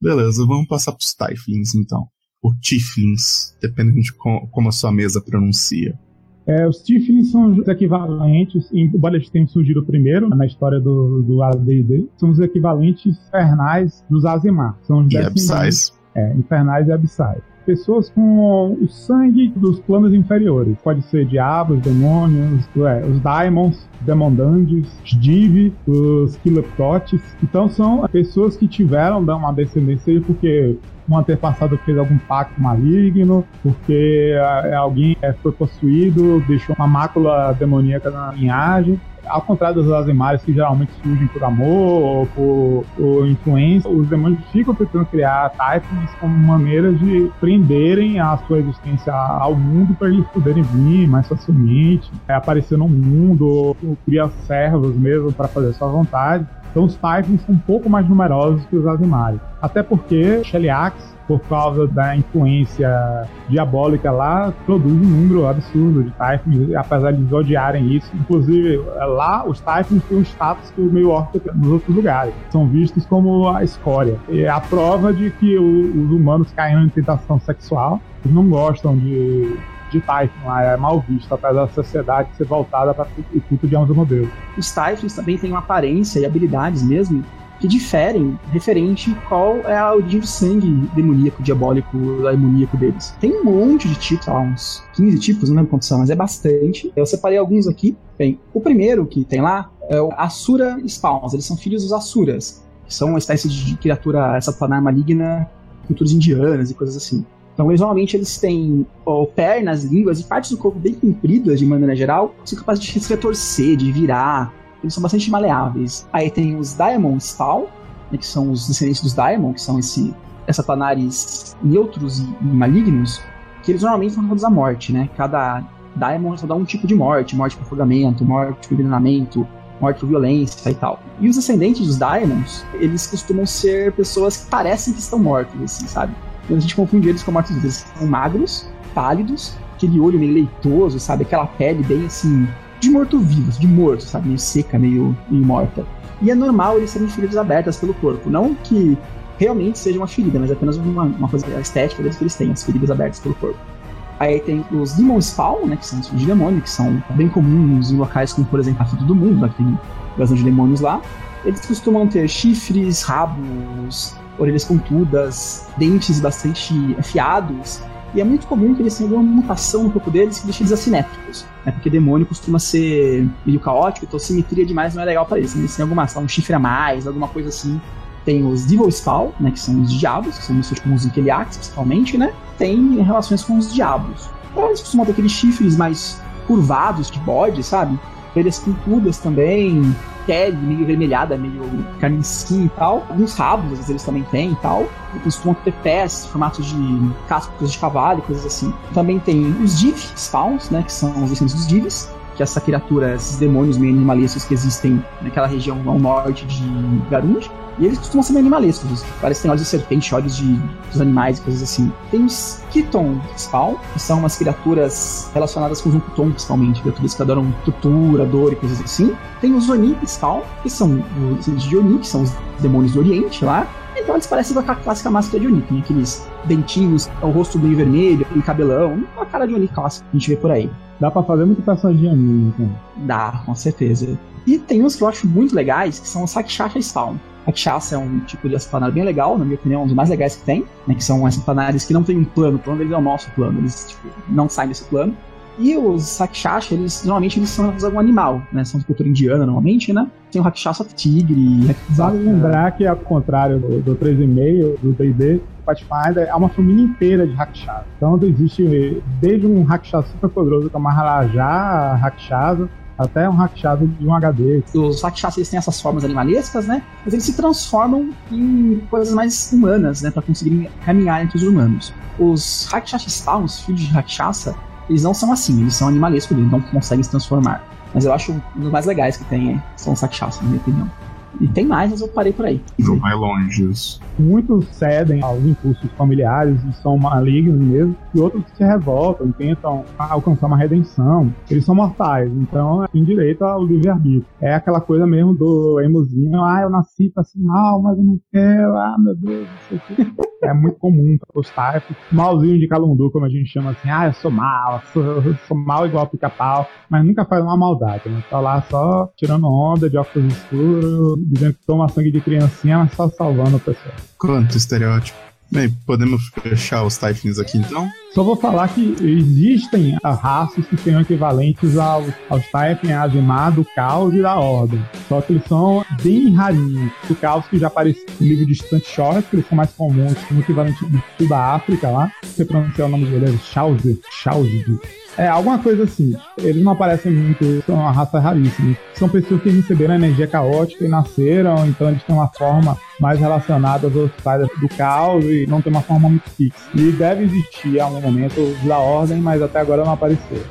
B: Beleza, vamos passar pros Tyflings então. Ou Tiflings, dependendo de co- como a sua mesa pronuncia.
C: É, os Tieflings são os equivalentes, embora eles tenham surgido primeiro na história do, do AD&D, são os equivalentes infernais dos Azimar. São os
B: E Absais.
C: É, infernais e abissais. Pessoas com o sangue dos planos inferiores. Pode ser diabos, demônios, é, os daimons, demondanges, os divi, os kileptotes. Então são pessoas que tiveram uma descendência porque um antepassado fez algum pacto maligno, porque ah, alguém eh, foi possuído, deixou uma mácula demoníaca na linhagem. Ao contrário dos Azimares, que geralmente surgem por amor ou por, por influência, os demônios ficam tentando criar types como maneira de prenderem a sua existência ao mundo para eles poderem vir mais facilmente, é, aparecer no mundo, ou, ou criar servos mesmo para fazer sua vontade. Então os Typhons são um pouco mais numerosos que os Azimari. Até porque Sheliax, por causa da influência diabólica lá, produz um número absurdo de Typhons, apesar de eles odiarem isso. Inclusive, lá os Typhons têm um status que o meio orc tem nos outros lugares. São vistos como a escória. É a prova de que os humanos caíram em tentação sexual. Eles não gostam de de Typhon, lá, é mal visto, apesar da sociedade ser voltada para o culto de Deus.
D: Os Typhons também têm uma aparência e habilidades mesmo que diferem referente qual é a origem do sangue demoníaco, diabólico, demoníaco deles. Tem um monte de tipos, lá, uns 15 tipos, não lembro quantos são, mas é bastante. Eu separei alguns aqui. Bem, o primeiro que tem lá é o Asura Spawns, eles são filhos dos Asuras, que são uma espécie de criatura, essa planar maligna, culturas indianas e coisas assim. Então, eles, normalmente, eles têm ó, pernas, línguas e partes do corpo bem compridas, de maneira geral, são capazes de se retorcer, de virar. Eles são bastante maleáveis. Aí tem os Diamond Spawn, né, que são os descendentes dos Diamond, que são esse, essa planares neutros e, e malignos, que eles normalmente são causados à morte, né? Cada Diamond só dá um tipo de morte, morte por afogamento, morte por envenenamento, morte por violência e tal. E os descendentes dos Diamonds, eles costumam ser pessoas que parecem que estão mortos, assim, sabe? A gente confunde eles com mortos Eles são magros, pálidos, aquele olho meio leitoso, sabe? Aquela pele bem assim, de morto-vivo, de morto, sabe? Meio seca, meio, morta. E é normal eles terem feridas abertas pelo corpo. Não que realmente seja uma ferida, mas é apenas uma, uma coisa estética deles que eles têm, as feridas abertas pelo corpo. Aí tem os Demon Spawn, né? Que são os de demônio, que são bem comuns em locais como, por exemplo, a Fita do Mundo, né, que tem invasão de demônios lá. Eles costumam ter chifres, rabos, orelhas pontudas, dentes bastante afiados. E é muito comum que eles tenham alguma mutação no corpo deles que deixa eles assimétricos. Né? Porque demônio costuma ser meio caótico, então simetria demais não é legal para eles. Eles têm alguma, um chifre a mais, alguma coisa assim. Tem os Devil Spawn, né, que são os diabos, que são mistos com os Inquiliacs, principalmente, né? Tem relações com os diabos. Então, eles costumam ter aqueles chifres mais curvados de bode, sabe? Orelhas pontudas também, pele meio vermelhada, meio carnicinha e tal. Alguns rabos, às vezes, eles também têm e tal. Ter pés, formatos de cascos de cavalo coisas assim. Também tem os Div Spawns, né? Que são os descendentes dos Divs. Que essa criatura, esses demônios meio animalescos que existem naquela região ao norte de Garund. E eles costumam ser meio animalescos, parecem olhos de serpente, olhos de, dos animais, coisas assim. Tem os Kiton Spawn, que são umas criaturas relacionadas com o Junkuton, principalmente, criaturas que adoram tortura, dor e coisas assim. Tem os Oni Spawn, que são os de Oni, que são os demônios do Oriente lá. Então eles parecem com a clássica máscara de Oni, tem aqueles dentinhos, o rosto meio vermelho, aquele cabelão, uma cara de Oni clássica que a gente vê por aí.
C: Dá pra fazer muita personagem de anime, então.
D: Dá, com certeza. E tem uns que eu acho muito legais, que são os Sakshasha Spawn. Rakshasa é um tipo de assatanado bem legal, na minha opinião, um dos mais legais que tem, né? Que são assatanares que não tem um plano, o plano deles é o nosso plano, eles tipo, não saem desse plano. E os Sakshasha, eles normalmente eles são algum animal, né? São de cultura indiana normalmente, né? Tem o Rakshasa tigre.
C: Vale lembrar que, ao contrário do, do 3,5, do D&D, Pathfinder é uma família inteira de Rakshasa. Então existe desde um Rakshasa super poderoso como a Maharaja Rakshasa, até um Rakshasa de um HD.
D: Os Rakshasas eles têm essas formas animalescas, né? Mas eles se transformam em coisas mais humanas, né? Pra conseguirem caminhar entre os humanos. Os Rakshasa Spawn, os filhos de Rakshasa, eles não são assim, eles são animalescos, eles não conseguem se transformar. Mas eu acho um dos mais legais que tem são os Rakshasa, na minha opinião. E tem mais, mas eu parei por aí.
B: Não vai longe isso.
C: Muitos cedem aos impulsos familiares e são malignos mesmo, e outros se revoltam e tentam alcançar uma redenção. Eles são mortais, então tem direito ao livre-arbítrio. É aquela coisa mesmo do emozinho, ah, eu nasci pra ser mal, mas eu não quero, ah, meu Deus, não sei o que. É muito comum os types, malzinho de calundu, como a gente chama assim, ah, eu sou mal, sou, eu sou mal igual pica-pau, mas nunca faz uma maldade, né? Tá lá só tirando onda de óculos escuros, dizendo que toma sangue de criancinha, mas só salvando a pessoa.
B: Quanto estereótipo. Bem, podemos fechar os Typhons aqui então?
C: Só vou falar que existem raças que são equivalentes aos, aos Typhon, Azimar, do Caos e da Ordem. Só que eles são bem rarinhos. O Caos que já aparece no livro de Stunt Short, que eles são mais comuns, como equivalente do sul da África lá. Você pronunciar o nome dele é Chauzi. Chauzi. É, alguma coisa assim. Eles não aparecem muito, são uma raça raríssima. São pessoas que receberam energia caótica e nasceram, então eles têm uma forma mais relacionada aos pais do caos e não tem uma forma muito fixa. E deve existir em algum momento da ordem, mas até agora não apareceu.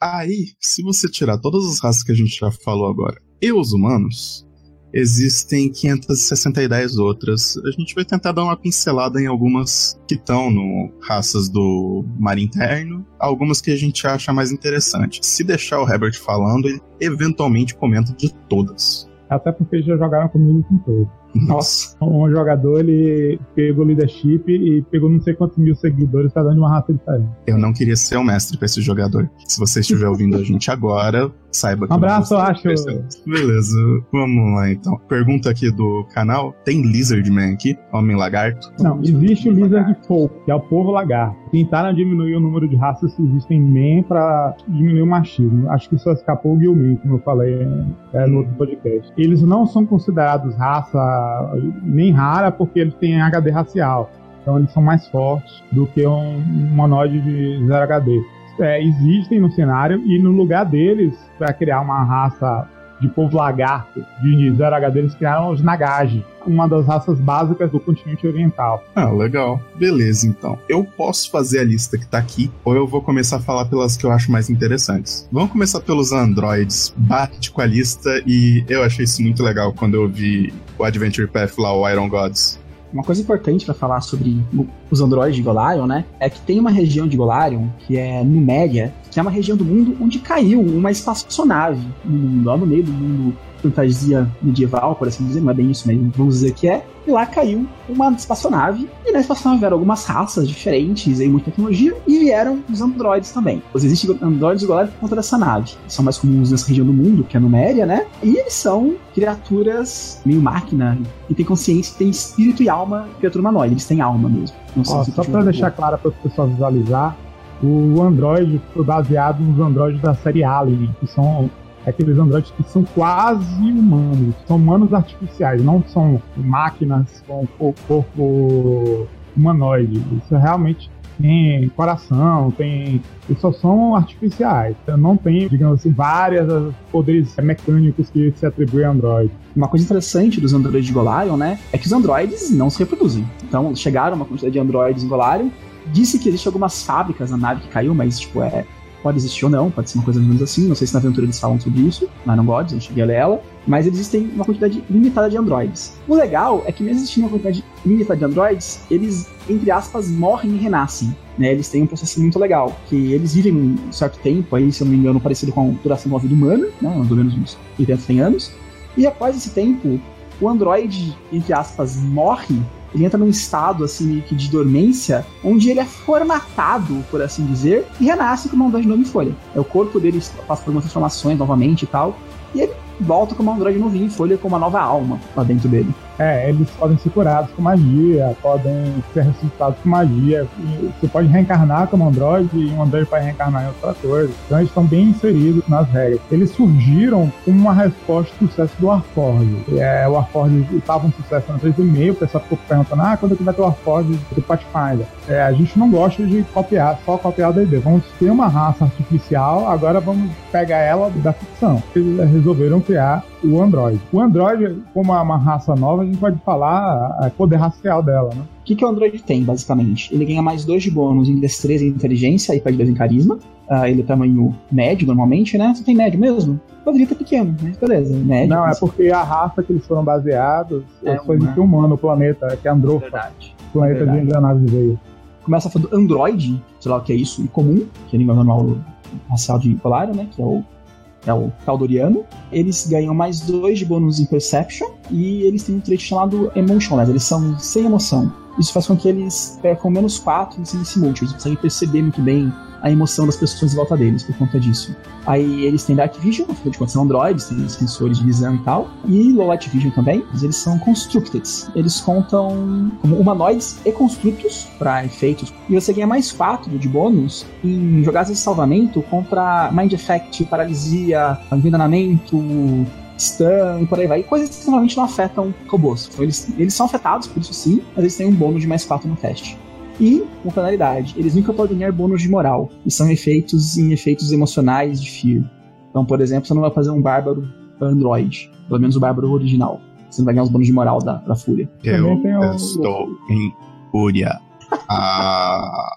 B: Aí, se você tirar todas as raças que a gente já falou agora e os humanos, existem 562 outras. A gente vai tentar dar uma pincelada em algumas que estão no raças do mar interno, algumas que a gente acha mais interessante. Se deixar o Herbert falando, ele eventualmente comenta de todas.
C: Até porque já jogaram comigo com todos.
B: Nossa.
C: Um jogador, ele pegou leadership e pegou não sei quantos mil seguidores, tá dando uma raça diferente.
B: Eu não queria ser o mestre pra esse jogador. Se você estiver ouvindo a gente agora, saiba que.
C: Um abraço, eu acho.
B: Beleza, vamos lá então. Pergunta aqui do canal: tem Lizardman aqui? Homem lagarto?
C: Não, existe o Lizard Folk, que é o povo lagarto. Tentaram diminuir o número de raças que existem em Men pra diminuir o machismo. Acho que só escapou o Gilman, como eu falei é, no outro podcast. Eles não são considerados raça nem rara porque eles têm HD racial. Então eles são mais fortes do que um, um monoide de 0 HD. É, existem no cenário e no lugar deles, para criar uma raça de povo lagarto de 0 HD, eles criaram os Nagaji, uma das raças básicas do continente oriental.
B: Ah, legal. Beleza, então. Eu posso fazer a lista que tá aqui, ou eu vou começar a falar pelas que eu acho mais interessantes. Vamos começar pelos androids. Bate com a lista e eu achei isso muito legal quando eu vi o Adventure Path lá, o Iron Gods.
D: Uma coisa importante para falar sobre os androides de Golarion, né? É que tem uma região de Golarion, que é Numéria, que é uma região do mundo onde caiu uma espaçonave no mundo, lá no meio do mundo fantasia medieval, por assim dizer, não é bem isso, mas vamos dizer que é. E lá caiu uma espaçonave, e na espaçonave vieram algumas raças diferentes e muita tecnologia, e vieram os androides também. Existem androides iguais por conta dessa nave. São mais comuns nessa região do mundo, que é a Numéria, né? E eles são criaturas meio máquina, e tem consciência, tem espírito e alma, criatura humanoide, eles têm alma mesmo.
C: Ó, só para deixar claro para o pessoal visualizar, o Android foi baseado nos androides da série Alien, que são aqueles androides que são quase humanos, são humanos artificiais, não são máquinas com corpo humanoide. Isso realmente tem coração, tem. Eles só são artificiais. Então, não tem, digamos assim, várias poderes mecânicos que se atribuem a Android.
D: Uma coisa interessante dos androides de Golarion, né, é que os androides não se reproduzem. Então, chegaram uma quantidade de androides em Golarion. Disse que existem algumas fábricas na nave que caiu, mas, tipo, é. Pode existir ou não, pode ser uma coisa menos assim. Não sei se na aventura eles falam sobre isso, na Não Gods, a ler ela. Mas existem uma quantidade limitada de androides. O legal é que, mesmo existindo uma quantidade limitada de androides, eles, entre aspas, morrem e renascem. Né? Eles têm um processo muito legal, que eles vivem um certo tempo, aí, se eu não me engano, parecido com a duração uma vida humana, né? mais ou menos uns 80, 100 anos. E após esse tempo, o androide, entre aspas, morre ele entra num estado assim que de dormência, onde ele é formatado, por assim dizer, e renasce como um androide novo em folha. É, o corpo dele passa por algumas transformações novamente e tal, e ele volta como um androide novinho em folha com uma nova alma lá dentro dele.
C: É, eles podem ser curados com magia, podem ser ressuscitados com magia. Você pode reencarnar como Android e um Android pode reencarnar em outra coisa. Então eles estão bem inseridos nas regras. Eles surgiram como uma resposta ao sucesso do Warforged. É, o Warforged estava um sucesso no 3,5, o pessoal ficou perguntando, ah, quando é que vai ter o Warforged do Pathfinder? É, a gente não gosta de copiar, só copiar o D&D. Vamos ter uma raça artificial, agora vamos pegar ela da ficção. Eles resolveram criar o Android. O Android, como é uma raça nova, a gente pode falar a poder racial dela, né?
D: O que, que o Android tem, basicamente? Ele ganha mais dois de bônus em destreza e inteligência e perde dois em carisma. Uh, ele é tamanho médio, normalmente, né? Você tem médio mesmo? Poderia ter pequeno, mas beleza, médio.
C: Não, é porque a raça que eles foram baseados
D: É
C: foi
D: uma-
C: em humano, o planeta, que é Androfa,
D: Verdade.
C: o planeta
D: verdade.
C: de engrenagem veio.
D: Começa falando Android, sei lá o que é isso, e comum, que é a língua manual racial de Polarium, né? Que é o, é o Caldoriano. Eles ganham mais dois de bônus em Perception e eles têm um trait chamado Emotionless, eles são sem emoção. Isso faz com que eles percam menos 4 em Sense Multi, eles conseguem perceber muito bem a emoção das pessoas em volta deles por conta disso. Aí eles têm Dark Vision, afinal de contas são androides, têm sensores de visão e tal, e Low Light Vision também, mas eles são Constructed. Eles contam como humanoides e construtos para efeitos, e você ganha mais 4 de bônus em jogadas de salvamento contra Mind Effect, paralisia, envenenamento, stun e por aí vai. E coisas que normalmente não afetam robôs. Então eles, eles são afetados, por isso sim, mas eles têm um bônus de mais 4 no teste. E, com penalidade, eles nunca podem ganhar bônus de moral. E são efeitos em efeitos emocionais de Fear. Então, por exemplo, você não vai fazer um bárbaro Android. Pelo menos o bárbaro original. Você não vai ganhar os bônus de moral da, da Fúria.
B: Eu
C: o-
B: estou em fúria. Ah,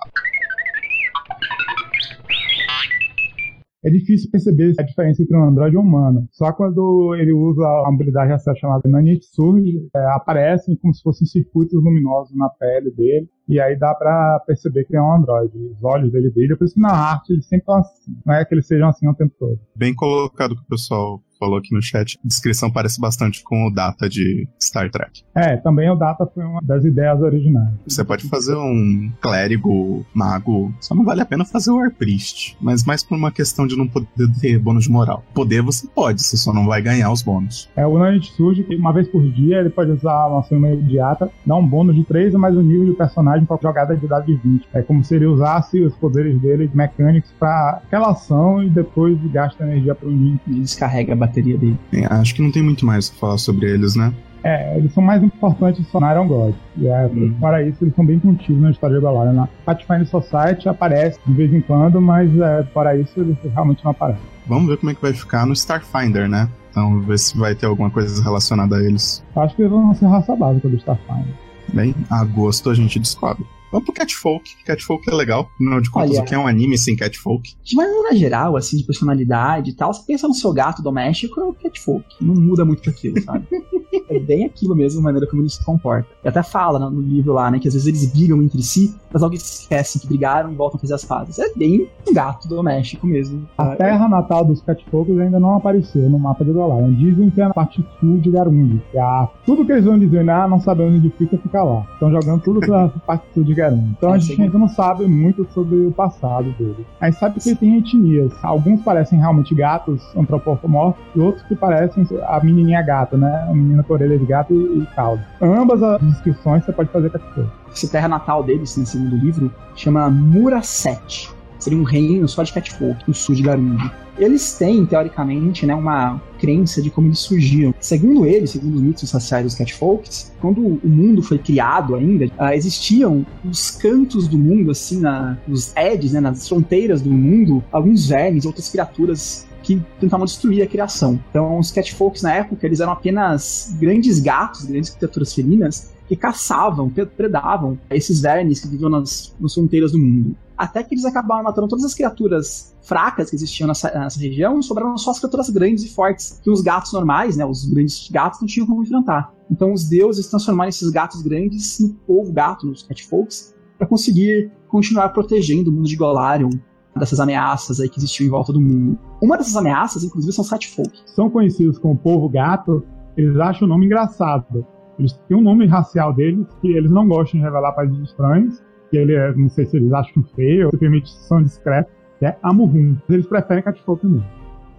C: É difícil perceber a diferença entre um Android e um humano. Só quando ele usa uma habilidade racial chamada Nanitsurge, é, aparecem como se fossem circuitos luminosos na pele dele. E aí dá pra perceber que é um Android. Os olhos dele brilham, por isso que na arte eles sempre estão assim. Não é que eles sejam assim o tempo todo.
B: bem colocado que o pessoal falou aqui no chat. A descrição parece bastante com o Data de Star Trek.
C: É, também o Data foi uma das ideias originais.
B: Você pode fazer um clérigo, mago, só não vale a pena fazer o Arpriest. Mas mais por uma questão de não poder ter bônus de moral. Poder você pode, você só não vai ganhar os bônus.
C: É, o Nanitsurge, que uma vez por dia, ele pode usar uma ação imediata, dar um bônus de 3 mais o nível de personagem para jogada de dado de 20. É como se ele usasse os poderes dele mecânicos para aquela ação e depois gasta energia para o nível.
D: Descarrega a bateria dele.
B: É, acho que não tem muito mais o que falar sobre eles, né?
C: É, eles são mais importantes só na Iron God. E é,
B: Hum.
C: fora isso, eles são bem contidos na história de Galarian. Na Pathfinder Society aparece de vez em quando, mas é, fora isso, eles realmente não aparecem.
B: Vamos ver como é que vai ficar no Starfinder, né? Então, ver se vai ter alguma coisa relacionada a eles.
C: Acho que eles vão ser raça básica do Starfinder.
B: Bem, agosto a gente descobre. Vamos pro Catfolk. Catfolk é legal. Afinal de contas,
D: Olha.
B: o que é um anime sem Catfolk?
D: De maneira geral, assim, de personalidade e tal, você pensa no seu gato doméstico, é o catfolk. Não muda muito pra aquilo, sabe? é bem aquilo mesmo, a maneira como ele se comporta. E até fala né, no livro lá, né, que às vezes eles brigam entre si, mas logo eles esquecem que brigaram e voltam a fazer as pazes. É bem um gato doméstico mesmo.
C: A terra natal dos Catfolkers ainda não apareceu no mapa de Galarian. Dizem que é na parte sul de Garundi. Que a... Tudo que eles vão dizer, ah, não sabemos onde fica, fica lá. Estão jogando tudo pela parte sul de Então a gente ainda não sabe muito sobre o passado dele. A gente sabe que ele tem etnias. Alguns parecem realmente gatos antropomorfos e outros que parecem a menininha gata, né? A menina com orelha de gato e, e cauda. Ambas as descrições você pode fazer Catfolk.
D: Esse terra natal deles, nesse segundo livro, chama Muraset. Seria um reino só de catfolk no sul de Garundi. Eles têm, teoricamente, né, uma crença de como eles surgiram. Segundo eles, segundo os mitos raciais dos catfolks, quando o mundo foi criado ainda, uh, existiam os cantos do mundo, assim, na, nos edges, né, nas fronteiras do mundo, alguns vermes, outras criaturas que tentavam destruir a criação. Então, os catfolks na época, eles eram apenas grandes gatos, grandes criaturas felinas, que caçavam, predavam esses vermes que viviam nas, nas fronteiras do mundo. Até que eles acabaram matando todas as criaturas fracas que existiam nessa, nessa região, sobraram só as criaturas grandes e fortes, que os gatos normais, né, os grandes gatos, não tinham como enfrentar. Então os deuses transformaram esses gatos grandes no povo gato, nos catfolks, para conseguir continuar protegendo o mundo de Golarion dessas ameaças aí que existiam em volta do mundo. Uma dessas ameaças, inclusive, são os catfolk.
C: São conhecidos como povo gato, eles acham o nome engraçado. Eles têm um nome racial deles que eles não gostam de revelar para os estranhos, que ele é, não sei se eles acham feio ou simplesmente são discretos, que é Amurrum. Eles preferem Catfolk mesmo.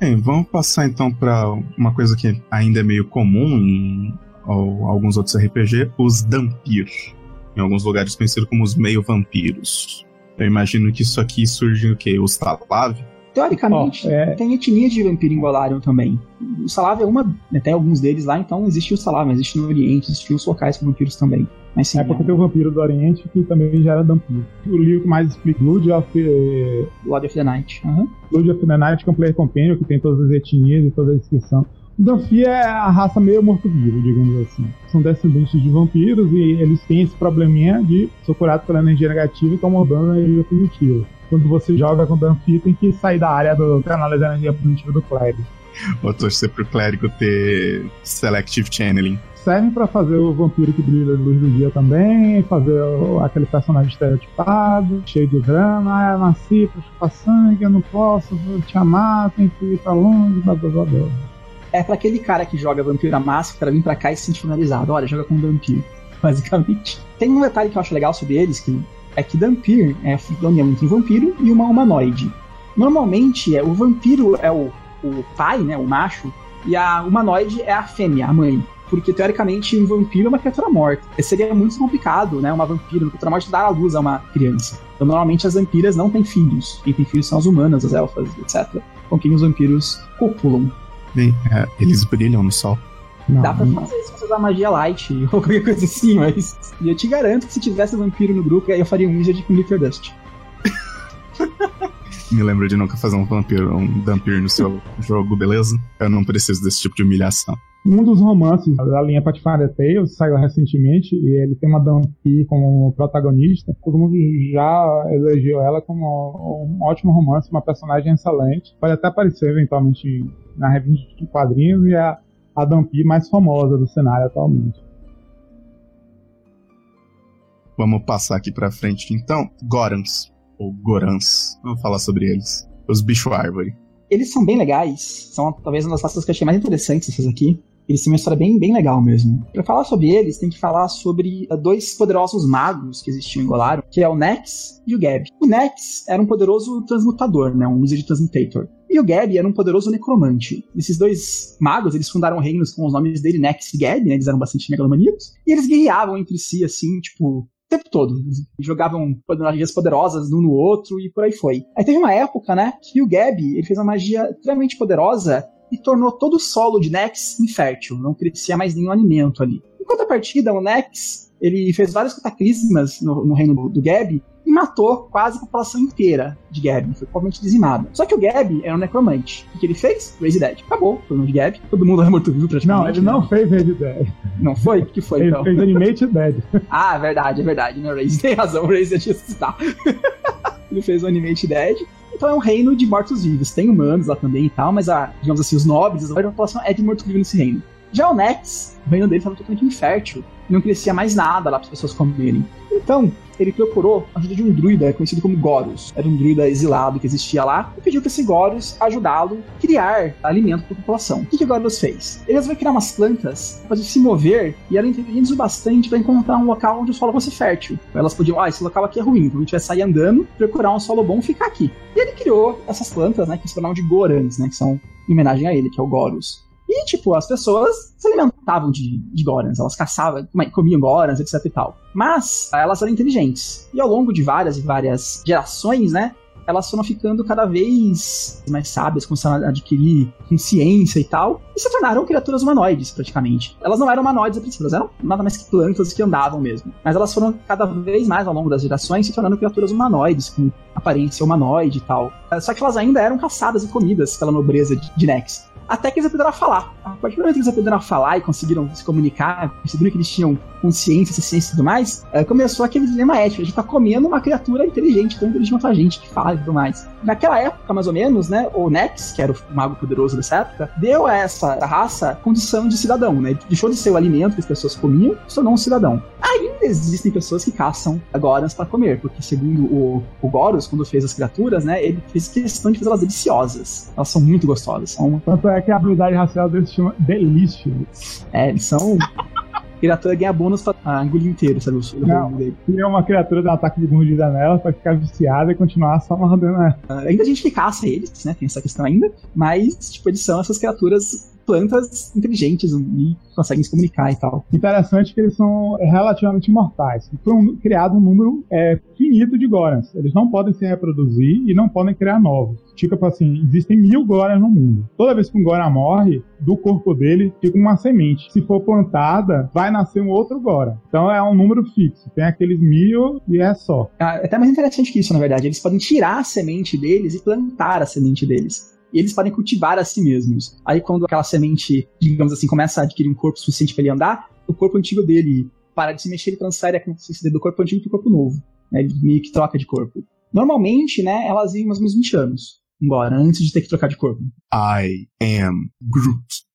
B: Bem, vamos passar então para uma coisa que ainda é meio comum em ou, alguns outros RPG, os Dampir. Em alguns lugares conhecidos como os meio-vampiros. Eu imagino que isso aqui surge o quê? Os Talav?
D: Teoricamente, oh, é... tem etnia de vampiro em Golarion também. O Salav é uma, né, tem alguns deles lá, então existe o Salav, mas existe no Oriente, existem os locais com vampiros também. Mas, sim,
C: é porque é... tem o vampiro do Oriente que também já era vampiro. O livro que mais explica Blood of,
D: eh... Blood of the Night. Uhum.
C: Blood of the Night, que é um player companion, que tem todas as etnias e toda a descrição. O Danfi é a raça meio morto-vivo, digamos assim. São descendentes de vampiros e eles têm esse probleminha de ser curados pela energia negativa e estão mudando a energia positiva quando você joga com o Danfi, tem que sair da área do canal da energia positiva do clérigo.
B: Vou torcer pro clérigo ter Selective Channeling.
C: Servem para fazer o vampiro que brilha de luz do dia também, fazer aquele personagem estereotipado, cheio de drama. Ah, nasci pra chupar sangue, eu não posso, vou te amar, tem que ir pra longe, blá blá blá.
D: É pra aquele cara que joga vampiro a máscara vir pra cá e se sentir finalizado. Olha, joga com vampiro, basicamente. Tem um detalhe que eu acho legal sobre eles, que é que Dampir é a um vampiro e uma humanoide. Normalmente, é, o vampiro é o, o pai, né, o macho, e a humanoide é a fêmea, a mãe. Porque, teoricamente, um vampiro é uma criatura morta. E seria muito complicado, né, uma vampira, uma criatura morta, dar à luz a uma criança. Então, normalmente, as vampiras não têm filhos. Quem tem filhos são as humanas, as elfas, etc. Com quem os vampiros copulam.
B: Bem, é, eles brilham no sol.
D: Não, Dá pra fazer isso se você usar magia light ou qualquer coisa assim, mas. E eu te garanto que se tivesse vampiro no grupo, aí eu faria um wizard com Glitter Dust.
B: Me lembro de nunca fazer um vampiro, um vampiro no seu jogo, beleza? Eu não preciso desse tipo de humilhação.
C: Um dos romances da linha Pathfinder Tales saiu recentemente e ele tem uma Dampi como protagonista. Todo mundo já elegeu ela como um ótimo romance, uma personagem excelente. Pode até aparecer eventualmente na revista de quadrinhos e a a Dampi mais famosa do cenário atualmente.
B: Vamos passar aqui pra frente então. Gorans, ou Gorans. Vamos falar sobre eles. Os bicho árvore.
D: Eles são bem legais. São talvez uma das raças que eu achei mais interessantes essas aqui. Eles têm uma história bem, bem legal mesmo. Para falar sobre eles, tem que falar sobre uh, dois poderosos magos que existiam em Golarion, que é o Nex e o Gab. O Nex era um poderoso transmutador, né, um Wizard Transmutator. E o Gab era um poderoso necromante. Esses dois magos, eles fundaram reinos com os nomes dele, Nex e Gab, né, eles eram bastante megalomaníacos, e eles guerreavam entre si, assim, tipo, tempo todo. Jogavam magias poderosas um no outro e por aí foi. Aí teve uma época, né, que o Gabi, ele fez uma magia extremamente poderosa e tornou todo o solo de Nex infértil, não crescia mais nenhum alimento ali. Enquanto a partida, o Nex ele fez vários cataclismas no, no reino do, do Gab e matou quase a população inteira de Gab, foi totalmente dizimada. Só que o Gab era um necromante. O que ele fez? Raise Dead. Acabou, foi o de Gab. Todo mundo é morto-vivo praticamente.
C: Não, ele não né? fez Raise Dead.
D: Não foi? O que foi,
C: ele
D: então?
C: fez Animate Dead.
D: ah, é verdade, é verdade. Né? Raise tem razão, o Raise Dead está. ele fez o Animate Dead. Então é um reino de mortos-vivos. Tem humanos lá também e tal, mas a, digamos assim, os nobres, a população é de morto-vivo nesse reino. Já o Nex, o reino dele estava totalmente infértil. Não crescia mais nada lá para as pessoas comerem. Então, ele procurou a ajuda de um druida conhecido como Gorus. Era um druida exilado que existia lá e pediu para esse Gorus ajudá-lo a criar alimento para a população. O que, que o Gorus fez? Ele resolveu criar umas plantas para se mover e eram inteligentes o bastante para encontrar um local onde o solo fosse fértil. Elas podiam, ah, esse local aqui é ruim, então a gente vai sair andando, procurar um solo bom e ficar aqui. E ele criou essas plantas, né, que se chamavam de Gorans, né, que são em homenagem a ele, que é o Gorus. E, tipo, as pessoas se alimentavam de, de Gorans, elas caçavam, comiam Gorans, etc e tal. Mas elas eram inteligentes. E ao longo de várias e várias gerações, né, elas foram ficando cada vez mais sábias, começaram a adquirir consciência e tal, e se tornaram criaturas humanoides, praticamente. Elas não eram humanoides a princípio, elas eram nada mais que plantas que andavam mesmo. Mas elas foram cada vez mais ao longo das gerações se tornando criaturas humanoides, com aparência humanoide e tal. Só que elas ainda eram caçadas e comidas pela nobreza de Nex até que eles aprenderam a falar. A partir do momento que eles aprenderam a falar e conseguiram se comunicar, perceberam que eles tinham consciência, ciência e tudo mais, é, começou aquele dilema ético. A gente tá comendo uma criatura inteligente, tão inteligente quanto a gente, que fala e tudo mais. Naquela época, mais ou menos, né, o Nex, que era o mago poderoso dessa época, deu a essa raça condição de cidadão, né? Deixou de ser o alimento que as pessoas comiam, se tornou um cidadão. Ainda existem pessoas que caçam Gorans para comer, porque segundo o, o Goros, quando fez as criaturas, né, ele fez questão de fazer elas deliciosas. Elas são muito gostosas. São...
C: Tanto é que a habilidade racial deles chama Delício.
D: É, eles são criatura ganha bônus pra ah, engolir inteiro, sabe? O
C: não, dele. é uma criatura dá um ataque de mordida nela pra ficar viciada e continuar só mordendo ela.
D: Uh, ainda a gente que caça eles, né? Tem essa questão ainda. Mas, tipo, eles são essas criaturas plantas inteligentes e conseguem se comunicar e tal.
C: Interessante que eles são relativamente mortais. Foi um, criado um número é, finito de Gorans. Eles não podem se reproduzir e não podem criar novos. Tipo assim, existem mil Gorans no mundo. Toda vez que um Goran morre, do corpo dele fica uma semente. Se for plantada, vai nascer um outro Goran. Então é um número fixo. Tem aqueles mil e é só.
D: É até mais interessante que isso, na verdade. Eles podem tirar a semente deles e plantar a semente deles e eles podem cultivar a si mesmos. Aí quando aquela semente, digamos assim, começa a adquirir um corpo suficiente para ele andar, o corpo antigo dele para de se mexer, ele transfere a consciência do corpo antigo para o corpo novo. Né? Ele meio que troca de corpo. Normalmente, né, elas vivem mais ou menos 20 anos, embora, antes de ter que trocar de corpo.
B: I am Groot.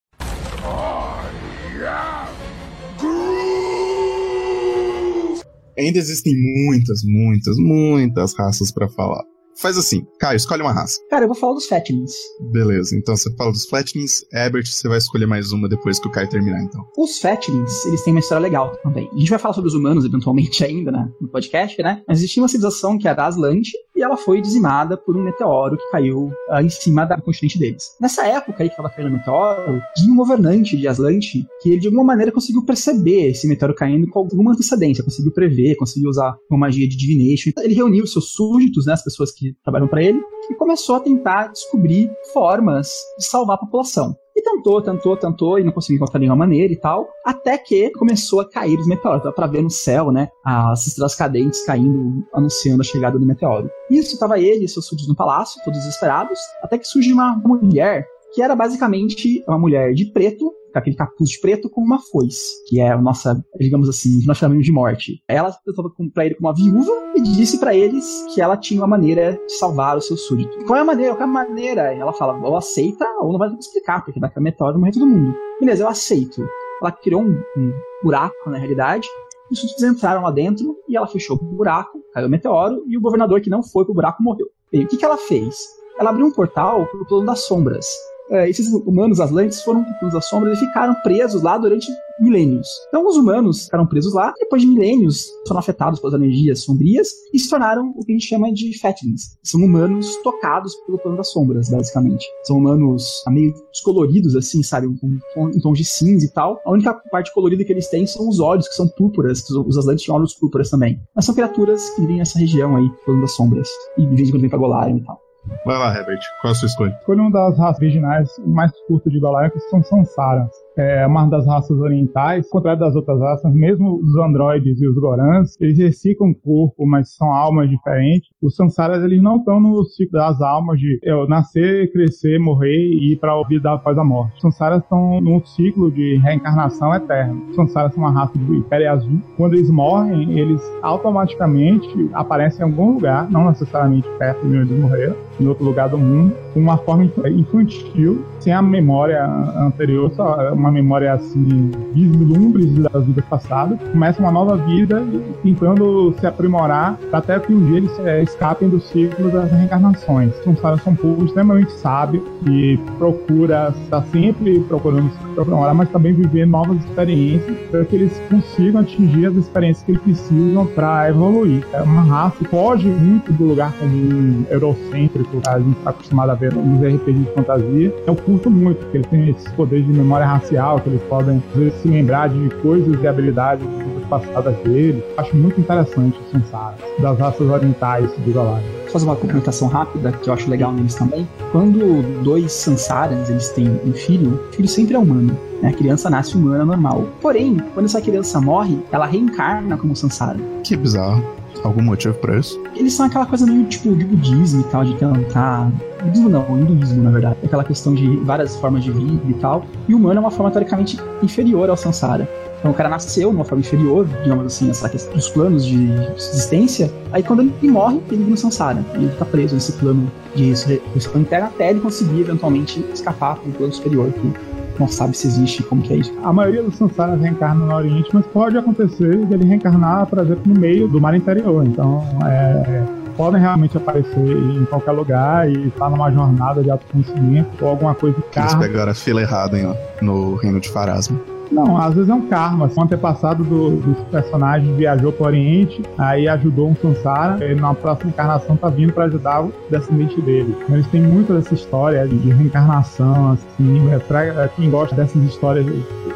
B: Ainda existem muitas, muitas, muitas raças para falar. Faz assim, Caio, escolhe uma raça.
D: Cara, eu vou falar dos Fatlings.
B: Beleza, então você fala dos Fatlings. Herbert, você vai escolher mais uma depois que o Caio terminar, então.
D: Os Fatlings, eles têm uma história legal também. A gente vai falar sobre os humanos eventualmente ainda, né, no podcast, né? Mas existia uma civilização que era a Aslante e ela foi dizimada por um meteoro que caiu uh, em cima da continente deles. Nessa época aí que estava caindo o meteoro, tinha um governante de Aslante que ele de alguma maneira conseguiu perceber esse meteoro caindo com alguma antecedência, conseguiu prever, conseguiu usar uma magia de divination. Ele reuniu seus súditos, né, as pessoas que trabalham para ele, e começou a tentar descobrir formas de salvar a população. Tentou, tentou, tentou e não conseguiu encontrar nenhuma maneira e tal, até que começou a cair os meteoros. Dá pra ver no céu, né, as estrelas cadentes caindo, anunciando a chegada do meteoro. Isso estava ele e seus súditos no palácio, todos desesperados, até que surge uma mulher que era basicamente uma mulher de preto, com aquele capuz de preto com uma foice, que é a nossa, digamos assim, que nós chamamos de morte. Ela estava pra ele como uma viúva e disse para eles que ela tinha uma maneira de salvar o seu súdito. Qual é a maneira? Qual é a maneira? Ela fala, ou aceita ou não vai explicar, porque vai cair meteoro e morrer todo mundo. Beleza, eu aceito. Ela criou um, um buraco, na realidade, os súditos entraram lá dentro e ela fechou o buraco, caiu o meteoro e o governador que não foi pro buraco morreu. E o que, que ela fez? Ela abriu um portal pro plano das sombras é, esses humanos atlantes foram pelos das sombras e ficaram presos lá durante milênios. Então os humanos ficaram presos lá, depois de milênios foram afetados pelas energias sombrias e se tornaram o que a gente chama de Fatlings. São humanos tocados pelo plano das sombras, basicamente. São humanos meio descoloridos, assim, sabe? Com, com, em tons de cinza e tal. A única parte colorida que eles têm são os olhos, que são púrpuras. Os Atlantes tinham olhos púrpuras também. Mas são criaturas que vivem nessa região aí, plano das sombras. E de vez em quando vem pra Golarion e tal.
B: Vai lá, Herbert. Qual é a sua escolha?
C: Escolha uma das raças originais mais curtas de Golarion, que são Sansaras é uma das raças orientais, contrário das outras raças, mesmo os androides e os gorans, eles reciclam corpo, mas são almas diferentes. Os samsaras, eles não estão no ciclo das almas de eu nascer, crescer, morrer e ir para a vida após a morte. Os samsaras estão num ciclo de reencarnação eterna. Os samsaras são uma raça de pele azul. Quando eles morrem, eles automaticamente aparecem em algum lugar, não necessariamente perto de onde eles morreram, em outro lugar do mundo, com uma forma infantil, sem a memória anterior, só uma memória assim, vislumbres das vidas passadas, começa uma nova vida tentando se aprimorar até que um dia eles é, escapem do ciclo das reencarnações. São, são povos extremamente sábios e procura, está sempre procurando se aprimorar, mas também viver novas experiências para que eles consigam atingir as experiências que eles precisam para evoluir. É uma raça que foge muito do lugar comum eurocêntrico que a gente está acostumado a ver nos RPGs de fantasia. Eu curto muito, porque eles têm esses poderes de memória racial que eles podem vezes, se lembrar de coisas e habilidades passadas deles. Acho muito interessante o Sansara, das raças orientais do Galáxia.
D: fazer uma complementação rápida, que eu acho legal neles também. Quando dois Sansarans, eles têm um filho, o filho sempre é humano. Né? A criança nasce humana normal. Porém, quando essa criança morre, ela reencarna como Sansara.
B: Que bizarro. Algum motivo pra isso?
D: Eles são aquela coisa meio tipo de budismo e tal, de tentar. Budismo não, hinduísmo na verdade. Aquela questão de várias formas de vida e tal. E o humano é uma forma teoricamente inferior ao Sansara. Então o cara nasceu uma forma inferior, digamos assim, essa questão dos planos de existência. Aí quando ele morre, ele vira no Sansara. E ele fica preso nesse plano de ressurreição interna até ele conseguir eventualmente escapar para um plano superior, que não sabe se existe como que é isso.
C: A maioria dos Sansaras reencarna no Oriente, mas pode acontecer dele reencarnar, por exemplo, no meio do mar interior. Então, é, podem realmente aparecer em qualquer lugar e estar numa jornada de autoconhecimento ou alguma coisa que
B: Eles pegaram a fila errada hein, ó, no reino de Farasma.
C: Não, às vezes é um karma. Um antepassado do, dos personagens viajou para o Oriente, aí ajudou um Sansara, e na próxima encarnação tá vindo para ajudar o descendente dele. Então, eles têm muito dessa história de, de reencarnação, assim, é, pra quem gosta dessas histórias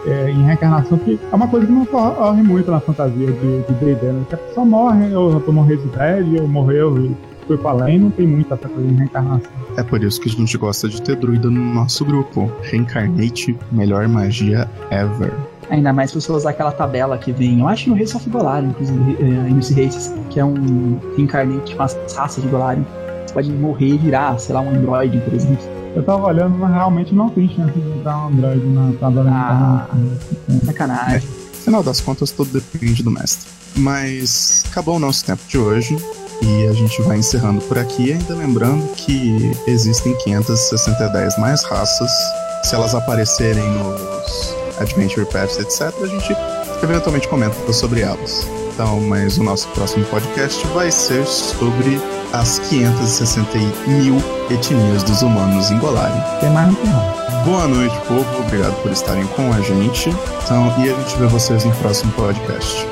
C: é, em reencarnação, que é uma coisa que não ocorre muito na fantasia de D&D, né? Que a pessoa morre, ou tomou residente, ou morreu e foi para além, não tem muito essa coisa de reencarnação.
B: É por isso que a gente gosta de ter druida no nosso grupo. Reincarnate, melhor magia ever.
D: Ainda mais se você usar aquela tabela que vem, eu acho no Race of Golarion, inclusive, é, MC Races, que é um reincarnate com as raças de Golarion. Você pode morrer e virar, sei lá, um android, por exemplo.
C: Eu tava olhando, mas realmente não tem chance de virar um android na tabela
D: Ah,
C: de
D: sacanagem.
B: Afinal das contas, tudo depende do mestre. Mas acabou o nosso tempo de hoje. E a gente vai encerrando por aqui, ainda lembrando que existem 510 mais raças. Se elas aparecerem nos Adventure Paths, etc., a gente eventualmente comenta sobre elas. Então, mas o nosso próximo podcast vai ser sobre as 560 mil etnias dos humanos em Golarion.
C: Tem mais no final.
B: Boa noite, povo. Obrigado por estarem com a gente. Então, e a gente vê vocês no próximo podcast.